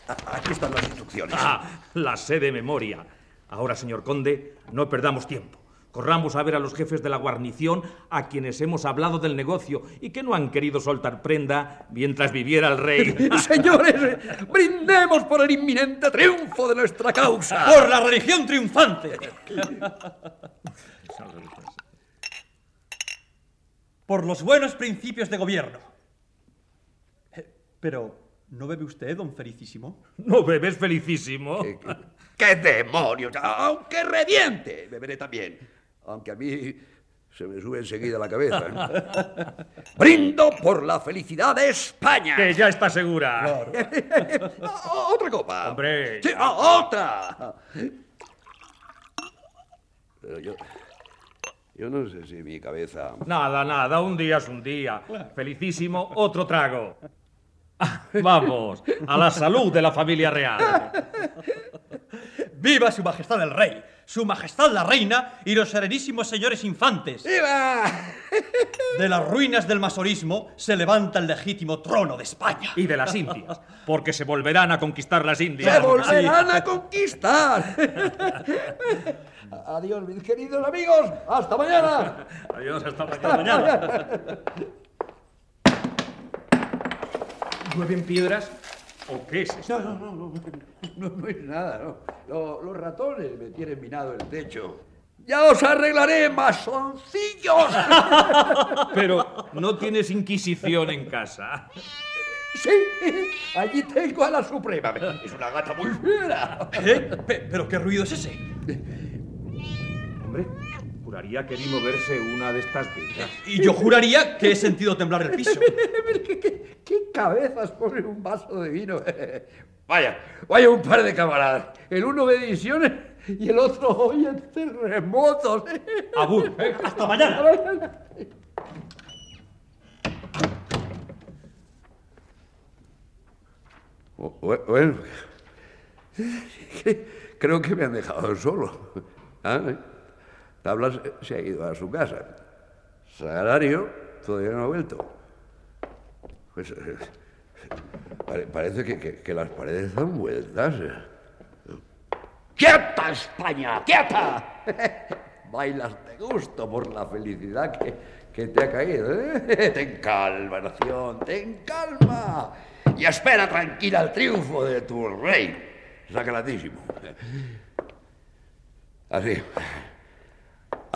Aquí están las instrucciones. Ah, la sé de memoria. Ahora, señor conde, no perdamos tiempo. Corramos a ver a los jefes de la guarnición a quienes hemos hablado del negocio y que no han querido soltar prenda mientras viviera el rey. Señores, brindemos por el inminente triunfo de nuestra causa. ¡Por la religión triunfante! Por los buenos principios de gobierno. Eh, Pero, ¿no bebe usted, don Felicísimo? ¿No bebes felicísimo? ¡Qué demonios! Aunque reviente, beberé también. Aunque a mí se me sube enseguida la cabeza. Brindo por la felicidad de España. Que ya está segura. Otra copa. Hombre. Sí, otra. Pero yo, yo no sé si mi cabeza... Nada, nada, un día es un día. Felicísimo, otro trago. Vamos, a la salud de la familia real. ¡Viva su majestad el rey! ¡Su majestad la reina y los serenísimos señores infantes! ¡Viva! De las ruinas del masonismo se levanta el legítimo trono de España. Y de las Indias, porque se volverán a conquistar las Indias. ¡Se volverán a conquistar! Adiós, mis queridos amigos. ¡Hasta mañana! Adiós, hasta mañana. ¿Llueven piedras o qué es esto? No, no, no, no, no es nada, los ratones me tienen minado el techo. ¡Ya os arreglaré, masoncillos! Pero no tienes inquisición en casa. Sí, allí tengo a la Suprema. Es una gata muy fiera. ¿Eh? Pe- ¿Pero qué ruido es ese? Hombre, juraría que vi moverse una de estas piedras. Y yo juraría que he sentido temblar el piso. ¿Qué cabezas pone un vaso de vino? Vaya, vaya un par de camaradas. El uno me dicione y el otro oye terremotos. Abur, ¿eh? hasta mañana. Bueno, creo que me han dejado solo. ¿Ah? Tablas se ha ido a su casa. Salario todavía no ha vuelto. Pues eh, pare- parece que, que- que las paredes dan vueltas. ¡Quieta, España! ¡Quieta! Bailas de gusto por la felicidad que, que te ha caído. ¿eh? Ten calma, nación, ten calma. Y espera tranquila el triunfo de tu rey. Sacratísimo. Así.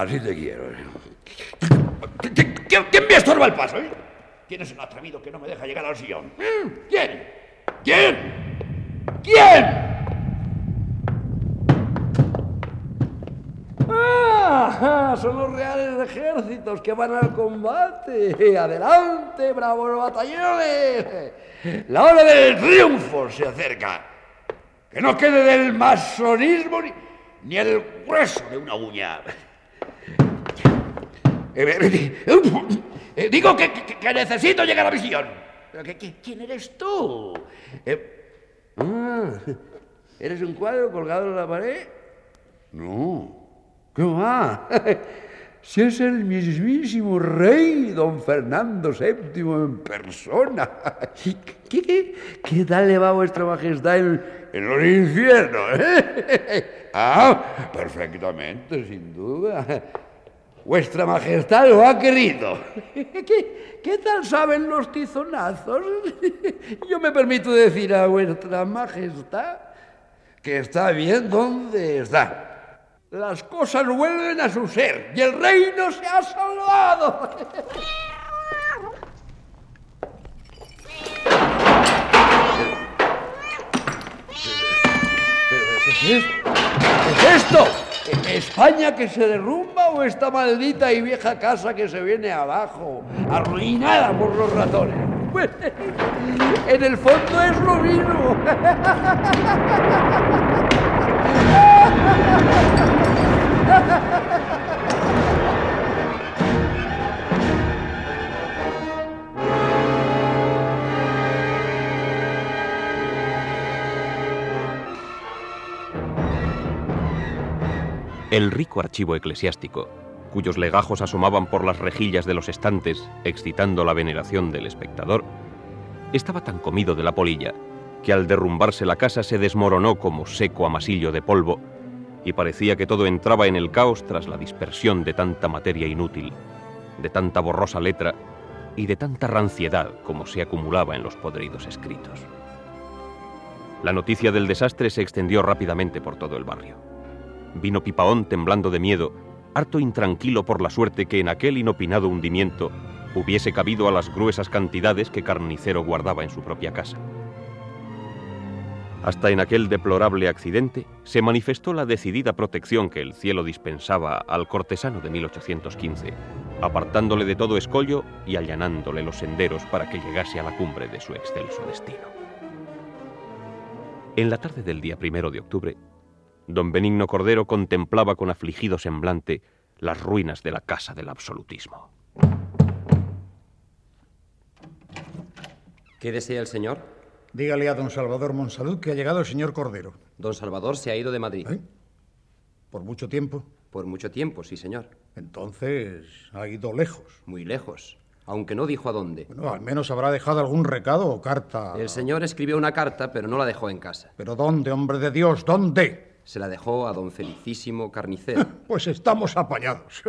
Así te quiero. ¿Qui- qui- ¿Quién me estorba el paso? eh? ¿Quién es el atrevido que no me deja llegar al sillón? ¿Quién? ¿Quién? ¿Quién? ¡Ah! Son los reales ejércitos que van al combate. ¡Adelante, bravos batallones! La hora del triunfo se acerca. Que no quede del masonismo ni, ni el grueso de una uña. Eh, eh, eh, eh, digo que, que- que necesito llegar a visión. ¿Pero que- que- quién eres tú? Eh, ah, ¿Eres un cuadro colgado en la pared? No. ¿Qué va? Si es el mismísimo rey, don Fernando VII en persona. ¿Qué, qué, qué tal le va a vuestra majestad en, en los infiernos? eh? Ah, perfectamente, sin duda. Vuestra majestad lo ha querido. ¿Qué, qué tal saben los tizonazos? Yo me permito decir a vuestra majestad que está bien donde está. Las cosas vuelven a su ser y el reino se ha salvado. ¿Pero qué es esto? ¿Qué es esto? ¿España que se derrumba o esta maldita y vieja casa que se viene abajo, arruinada por los ratones? Pues, en el fondo es lo mismo. El rico archivo eclesiástico, cuyos legajos asomaban por las rejillas de los estantes, excitando la veneración del espectador, estaba tan comido de la polilla que al derrumbarse la casa se desmoronó como seco amasillo de polvo y parecía que todo entraba en el caos tras la dispersión de tanta materia inútil, de tanta borrosa letra y de tanta ranciedad como se acumulaba en los podridos escritos. La noticia del desastre se extendió rápidamente por todo el barrio. Vino Pipaón temblando de miedo, harto intranquilo por la suerte que en aquel inopinado hundimiento hubiese cabido a las gruesas cantidades que Carnicero guardaba en su propia casa. Hasta en aquel deplorable accidente se manifestó la decidida protección que el cielo dispensaba al cortesano de 1815, apartándole de todo escollo y allanándole los senderos para que llegase a la cumbre de su excelso destino. En la tarde del día primero de octubre, don Benigno Cordero contemplaba con afligido semblante las ruinas de la casa del absolutismo. ¿Qué desea el señor? Dígale a don Salvador Monsalud que ha llegado el señor Cordero. Don Salvador se ha ido de Madrid. ¿Por mucho tiempo? Por mucho tiempo, sí, señor. Entonces, ha ido lejos. Muy lejos. Aunque no dijo a dónde. Bueno, al menos habrá dejado algún recado o carta. El señor escribió una carta, pero no la dejó en casa. ¿Pero dónde, hombre de Dios? ¿Dónde? Se la dejó a don Felicísimo Carnicero. Pues estamos apañados.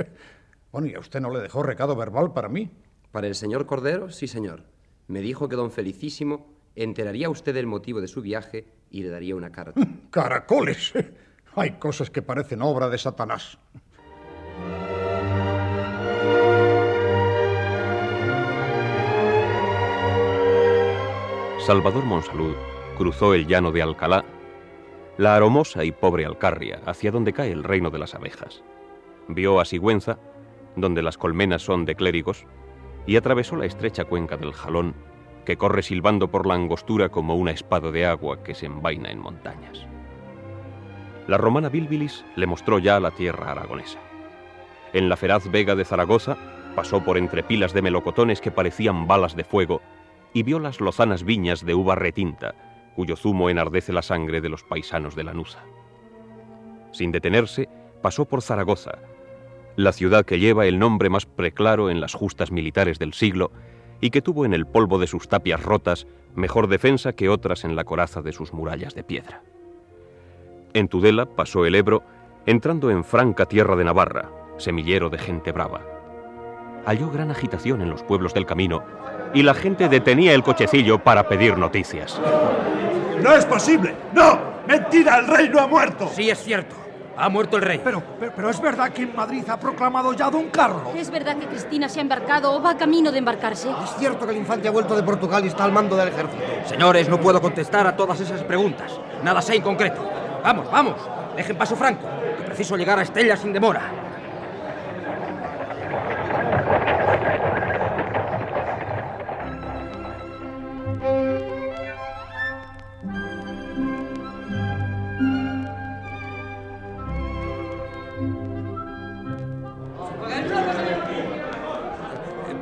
Bueno, ¿y a usted no le dejó recado verbal para mí? Para el señor Cordero, sí, señor. Me dijo que don Felicísimo enteraría a usted del motivo de su viaje y le daría una carta. ¡Caracoles! Hay cosas que parecen obra de Satanás. Salvador Monsalud cruzó el llano de Alcalá, la aromosa y pobre Alcarria, hacia donde cae el reino de las abejas. Vio a Sigüenza, donde las colmenas son de clérigos, y atravesó la estrecha cuenca del Jalón, que corre silbando por la angostura como una espada de agua que se envaina en montañas. la romana Bilbilis le mostró ya la tierra aragonesa. En la feraz vega de Zaragoza pasó por entre pilas de melocotones que parecían balas de fuego y vio las lozanas viñas de uva retinta, cuyo zumo enardece la sangre de los paisanos de Lanuza. Sin detenerse, pasó por Zaragoza, la ciudad que lleva el nombre más preclaro en las justas militares del siglo y que tuvo en el polvo de sus tapias rotas mejor defensa que otras en la coraza de sus murallas de piedra. En Tudela pasó el Ebro, entrando en franca tierra de Navarra, semillero de gente brava. Halló gran agitación en los pueblos del camino y la gente detenía el cochecillo para pedir noticias. ¡No es posible! ¡No! ¡Mentira! ¡El rey no ha muerto! Sí, es cierto. Ha muerto el rey. Pero, pero, pero, es verdad que en Madrid ha proclamado ya Don Carlos. Es verdad que Cristina se ha embarcado o va camino de embarcarse. Es cierto que el infante ha vuelto de Portugal y está al mando del ejército. Señores, no puedo contestar a todas esas preguntas. Nada sé en concreto. Vamos, vamos. Dejen paso franco, que preciso llegar a Estella sin demora.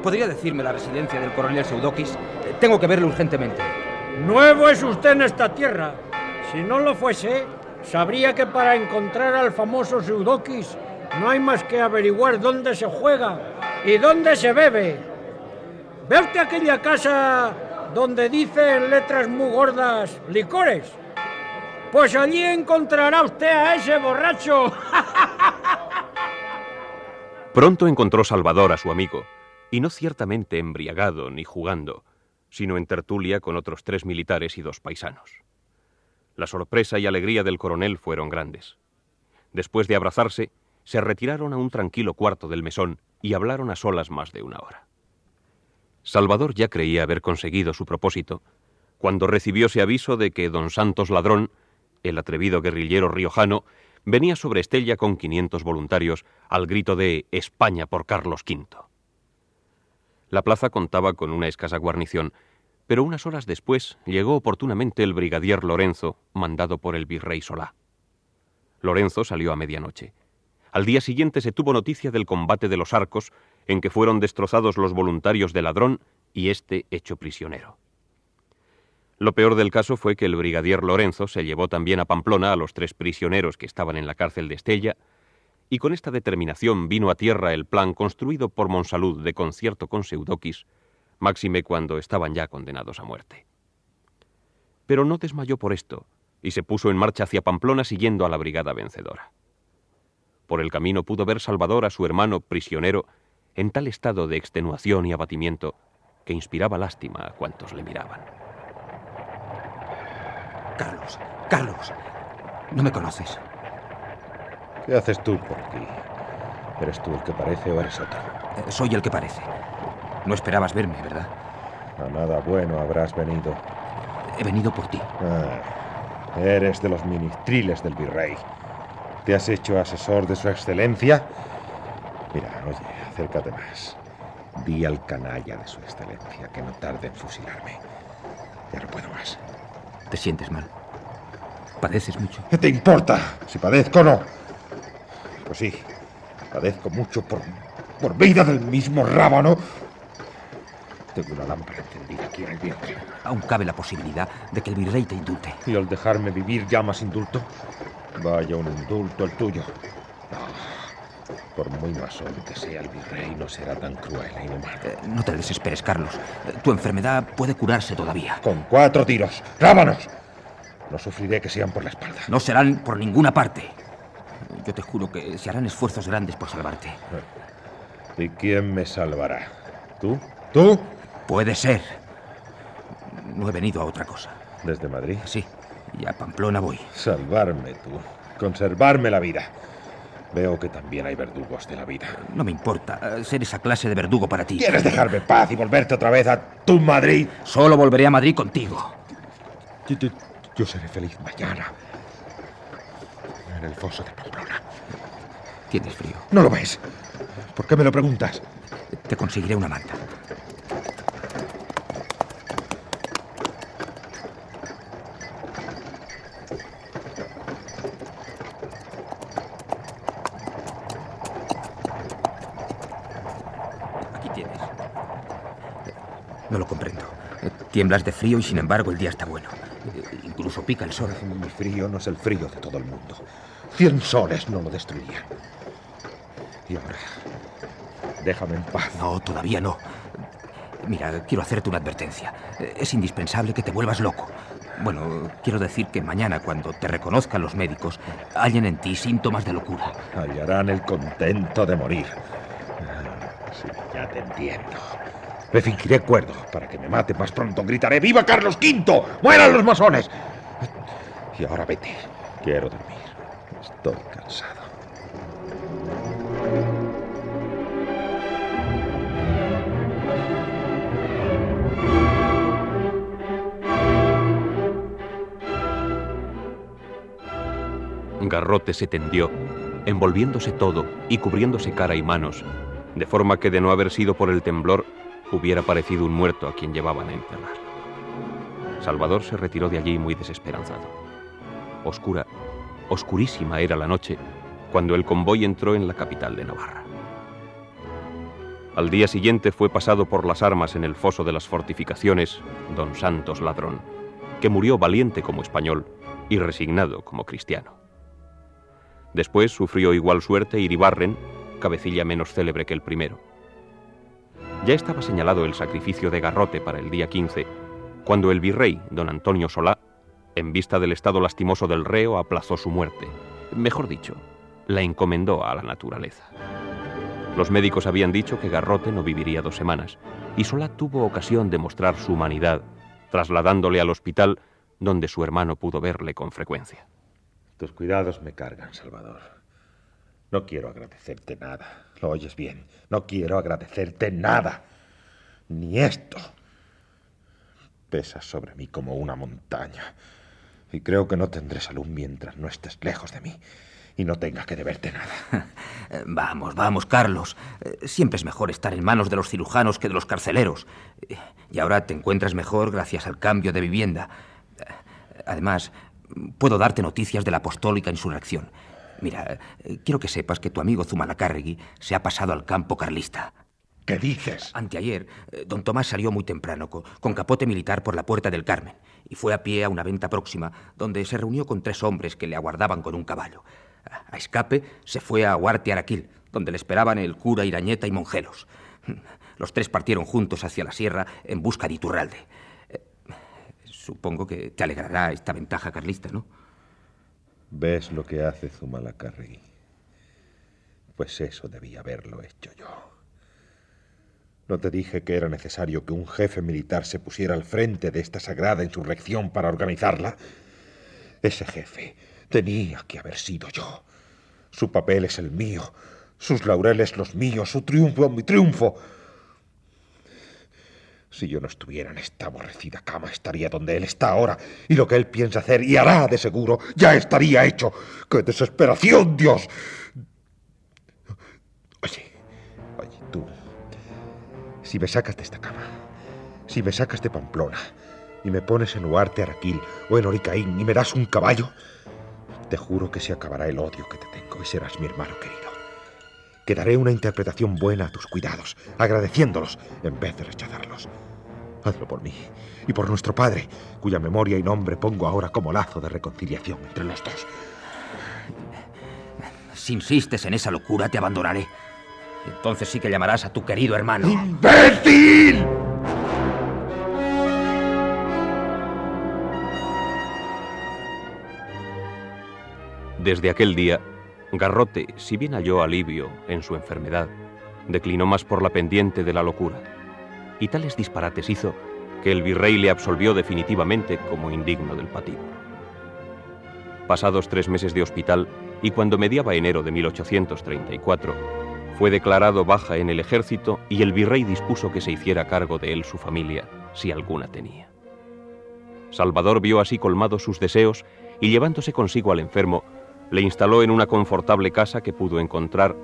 ¿Podría decirme la residencia del coronel Seudokis? Tengo que verlo urgentemente. Nuevo es usted en esta tierra. Si no lo fuese, sabría que para encontrar al famoso Seudokis no hay más que averiguar dónde se juega y dónde se bebe. ¿Ve usted aquella casa donde dice en letras muy gordas licores? Pues allí encontrará usted a ese borracho. Pronto encontró Salvador a su amigo, y no ciertamente embriagado ni jugando, sino en tertulia con otros tres militares y dos paisanos. La sorpresa y alegría del coronel fueron grandes. Después de abrazarse, se retiraron a un tranquilo cuarto del mesón y hablaron a solas más de una hora. Salvador ya creía haber conseguido su propósito cuando recibióse aviso de que don Santos Ladrón, el atrevido guerrillero riojano, venía sobre Estella con 500 voluntarios al grito de España por Carlos V. La plaza contaba con una escasa guarnición, pero unas horas después llegó oportunamente el brigadier Lorenzo, mandado por el virrey Solá. Lorenzo salió a medianoche. Al día siguiente se tuvo noticia del combate de los arcos, en que fueron destrozados los voluntarios de ladrón y éste hecho prisionero. Lo peor del caso fue que el brigadier Lorenzo se llevó también a Pamplona a los tres prisioneros que estaban en la cárcel de Estella, y con esta determinación vino a tierra el plan construido por Monsalud de concierto con Seudokis, máxime cuando estaban ya condenados a muerte. Pero no desmayó por esto, y se puso en marcha hacia Pamplona siguiendo a la brigada vencedora. Por el camino pudo ver Salvador a su hermano prisionero en tal estado de extenuación y abatimiento que inspiraba lástima a cuantos le miraban. Carlos, Carlos, no me conoces. ¿Qué haces tú por aquí? ¿Eres tú el que parece o eres otro? Eh, soy el que parece. No esperabas verme, ¿verdad? A nada bueno habrás venido. He venido por ti. Ah, eres de los ministriles del virrey. ¿Te has hecho asesor de su excelencia? Mira, oye, acércate más. Di al canalla de su excelencia que no tarde en fusilarme. Ya no puedo más. ¿Te sientes mal? ¿Padeces mucho? ¿Qué te importa si padezco o no? Pues sí, padezco mucho por, por vida del mismo rábano. Tengo una lámpara encendida aquí en el vientre. Aún cabe la posibilidad de que el virrey te indulte. ¿Y al dejarme vivir llamas indulto? Vaya un indulto el tuyo. No, por muy masón que sea el virrey, no será tan cruel e inhumano. Eh, no te desesperes, Carlos. Tu enfermedad puede curarse todavía. Con cuatro tiros. ¡Rábanos! No sufriré que sean por la espalda. No serán por ninguna parte. Yo te juro que se harán esfuerzos grandes por salvarte. ¿Y quién me salvará? ¿Tú? ¿Tú? Puede ser. No he venido a otra cosa. ¿Desde Madrid? Sí. Y a Pamplona voy. Salvarme tú. Conservarme la vida. Veo que también hay verdugos de la vida. No me importa eh, ser esa clase de verdugo para ti. ¿Quieres dejarme en paz y volverte otra vez a tu Madrid? Solo volveré a Madrid contigo. Yo, yo, yo seré feliz mañana en el foso de Pamplona. Tienes frío. No lo ves. ¿Por qué me lo preguntas? Te conseguiré una manta. Aquí tienes. No lo comprendo. Tiemblas de frío y sin embargo el día está bueno. Incluso pica el sol. Mi frío no es el frío de todo el mundo. Cien soles no lo destruirían. Y ahora, déjame en paz. No, todavía no. Mira, quiero hacerte una advertencia. Es indispensable que te vuelvas loco. Bueno, quiero decir que mañana, cuando te reconozcan los médicos, hallen en ti síntomas de locura. Hallarán el contento de morir. Ah, Sí, ya te entiendo. Me fingiré cuerdo para que me mate más pronto. Gritaré ¡Viva Carlos V! ¡Mueran los masones! Y ahora vete. Quiero dormir. Estoy cansado. Garrote se tendió, envolviéndose todo y cubriéndose cara y manos, de forma que de no haber sido por el temblor, hubiera parecido un muerto a quien llevaban a enterrar. Salvador se retiró de allí muy desesperanzado. Oscura, oscurísima era la noche cuando el convoy entró en la capital de Navarra. Al día siguiente fue pasado por las armas en el foso de las fortificaciones don Santos Ladrón, que murió valiente como español y resignado como cristiano. Después sufrió igual suerte Iribarren, cabecilla menos célebre que el primero. Ya estaba señalado el sacrificio de Garrote para el día 15, cuando el virrey, don Antonio Solá, en vista del estado lastimoso del reo, aplazó su muerte. Mejor dicho, la encomendó a la naturaleza. Los médicos habían dicho que Garrote no viviría dos semanas, y Solá tuvo ocasión de mostrar su humanidad, trasladándole al hospital donde su hermano pudo verle con frecuencia. Tus cuidados me cargan, Salvador. No quiero agradecerte nada. ¿Lo oyes bien? No quiero agradecerte nada. Ni esto. Pesas sobre mí como una montaña. Y creo que no tendré salud mientras no estés lejos de mí y no tenga que deberte nada. Vamos, vamos, Carlos. Eh, Siempre es mejor estar en manos de los cirujanos que de los carceleros. Y ahora te encuentras mejor gracias al cambio de vivienda. Eh, Además, puedo darte noticias de la apostólica insurrección. Mira, eh, quiero que sepas que tu amigo Zumalacárregui se ha pasado al campo carlista. ¿Qué dices? Anteayer, eh, don Tomás salió muy temprano co- con capote militar por la Puerta del Carmen y fue a pie a una venta próxima donde se reunió con tres hombres que le aguardaban con un caballo. A escape se fue a Huarte Araquil, donde le esperaban el cura Irañeta y Monjelos. Los tres partieron juntos hacia la sierra en busca de Iturralde. Eh, Supongo que te alegrará esta ventaja carlista, ¿no? ¿Ves lo que hace Zumalacárregui? Pues eso debía haberlo hecho yo. ¿No te dije que era necesario que un jefe militar se pusiera al frente de esta sagrada insurrección para organizarla? Ese jefe tenía que haber sido yo. Su papel es el mío, sus laureles los míos, su triunfo mi triunfo. Si yo no estuviera en esta aborrecida cama, estaría donde él está ahora, y lo que él piensa hacer y hará de seguro ya estaría hecho. ¡Qué desesperación, Dios! Oye, oye, tú, si me sacas de esta cama, si me sacas de Pamplona y me pones en Huarte Araquil o en Oricaín y me das un caballo, te juro que se acabará el odio que te tengo y serás mi hermano querido. Que daré una interpretación buena a tus cuidados, agradeciéndolos en vez de rechazarlos. Hazlo por mí y por nuestro padre, cuya memoria y nombre pongo ahora como lazo de reconciliación entre los dos. Si insistes en esa locura, te abandonaré. Entonces sí que llamarás a tu querido hermano. ¡Imbécil! Desde aquel día, Garrote, si bien halló alivio en su enfermedad, declinó más por la pendiente de la locura, y tales disparates hizo que el virrey le absolvió definitivamente como indigno del patíbulo. Pasados tres meses de hospital, y cuando mediaba enero de 1834, fue declarado baja en el ejército y el virrey dispuso que se hiciera cargo de él su familia, si alguna tenía. Salvador vio así colmados sus deseos y llevándose consigo al enfermo, le instaló en una confortable casa que pudo encontrar,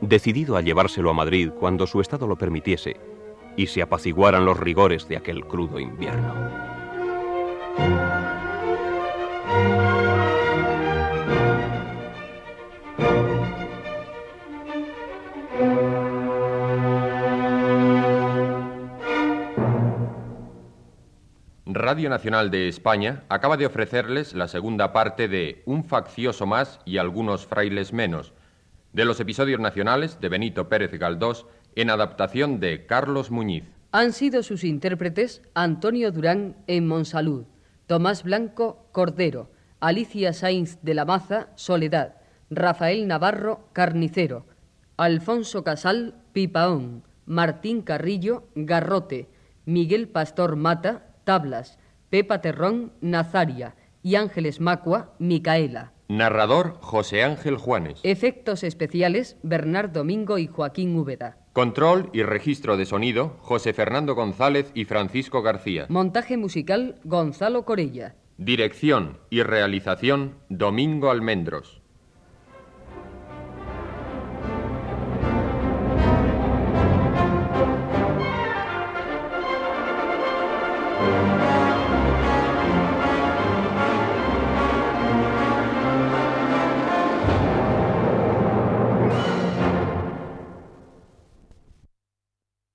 decidido a llevárselo a Madrid cuando su estado lo permitiese y se apaciguaran los rigores de aquel crudo invierno. Radio Nacional de España acaba de ofrecerles la segunda parte de Un faccioso más y algunos frailes menos, de los episodios nacionales de Benito Pérez Galdós en adaptación de Carlos Muñiz. Han sido sus intérpretes Antonio Durán en Monsalud, Tomás Blanco Cordero, Alicia Sainz de la Maza Soledad, Rafael Navarro Carnicero, Alfonso Casal Pipaón, Martín Carrillo Garrote, Miguel Pastor Mata Tablas, Pepa Terrón Nazaria y Ángeles Macua Micaela. Narrador José Ángel Juanes. Efectos especiales Bernard Domingo y Joaquín Úbeda. Control y registro de sonido José Fernando González y Francisco García. Montaje musical Gonzalo Corella. Dirección y realización Domingo Almendros.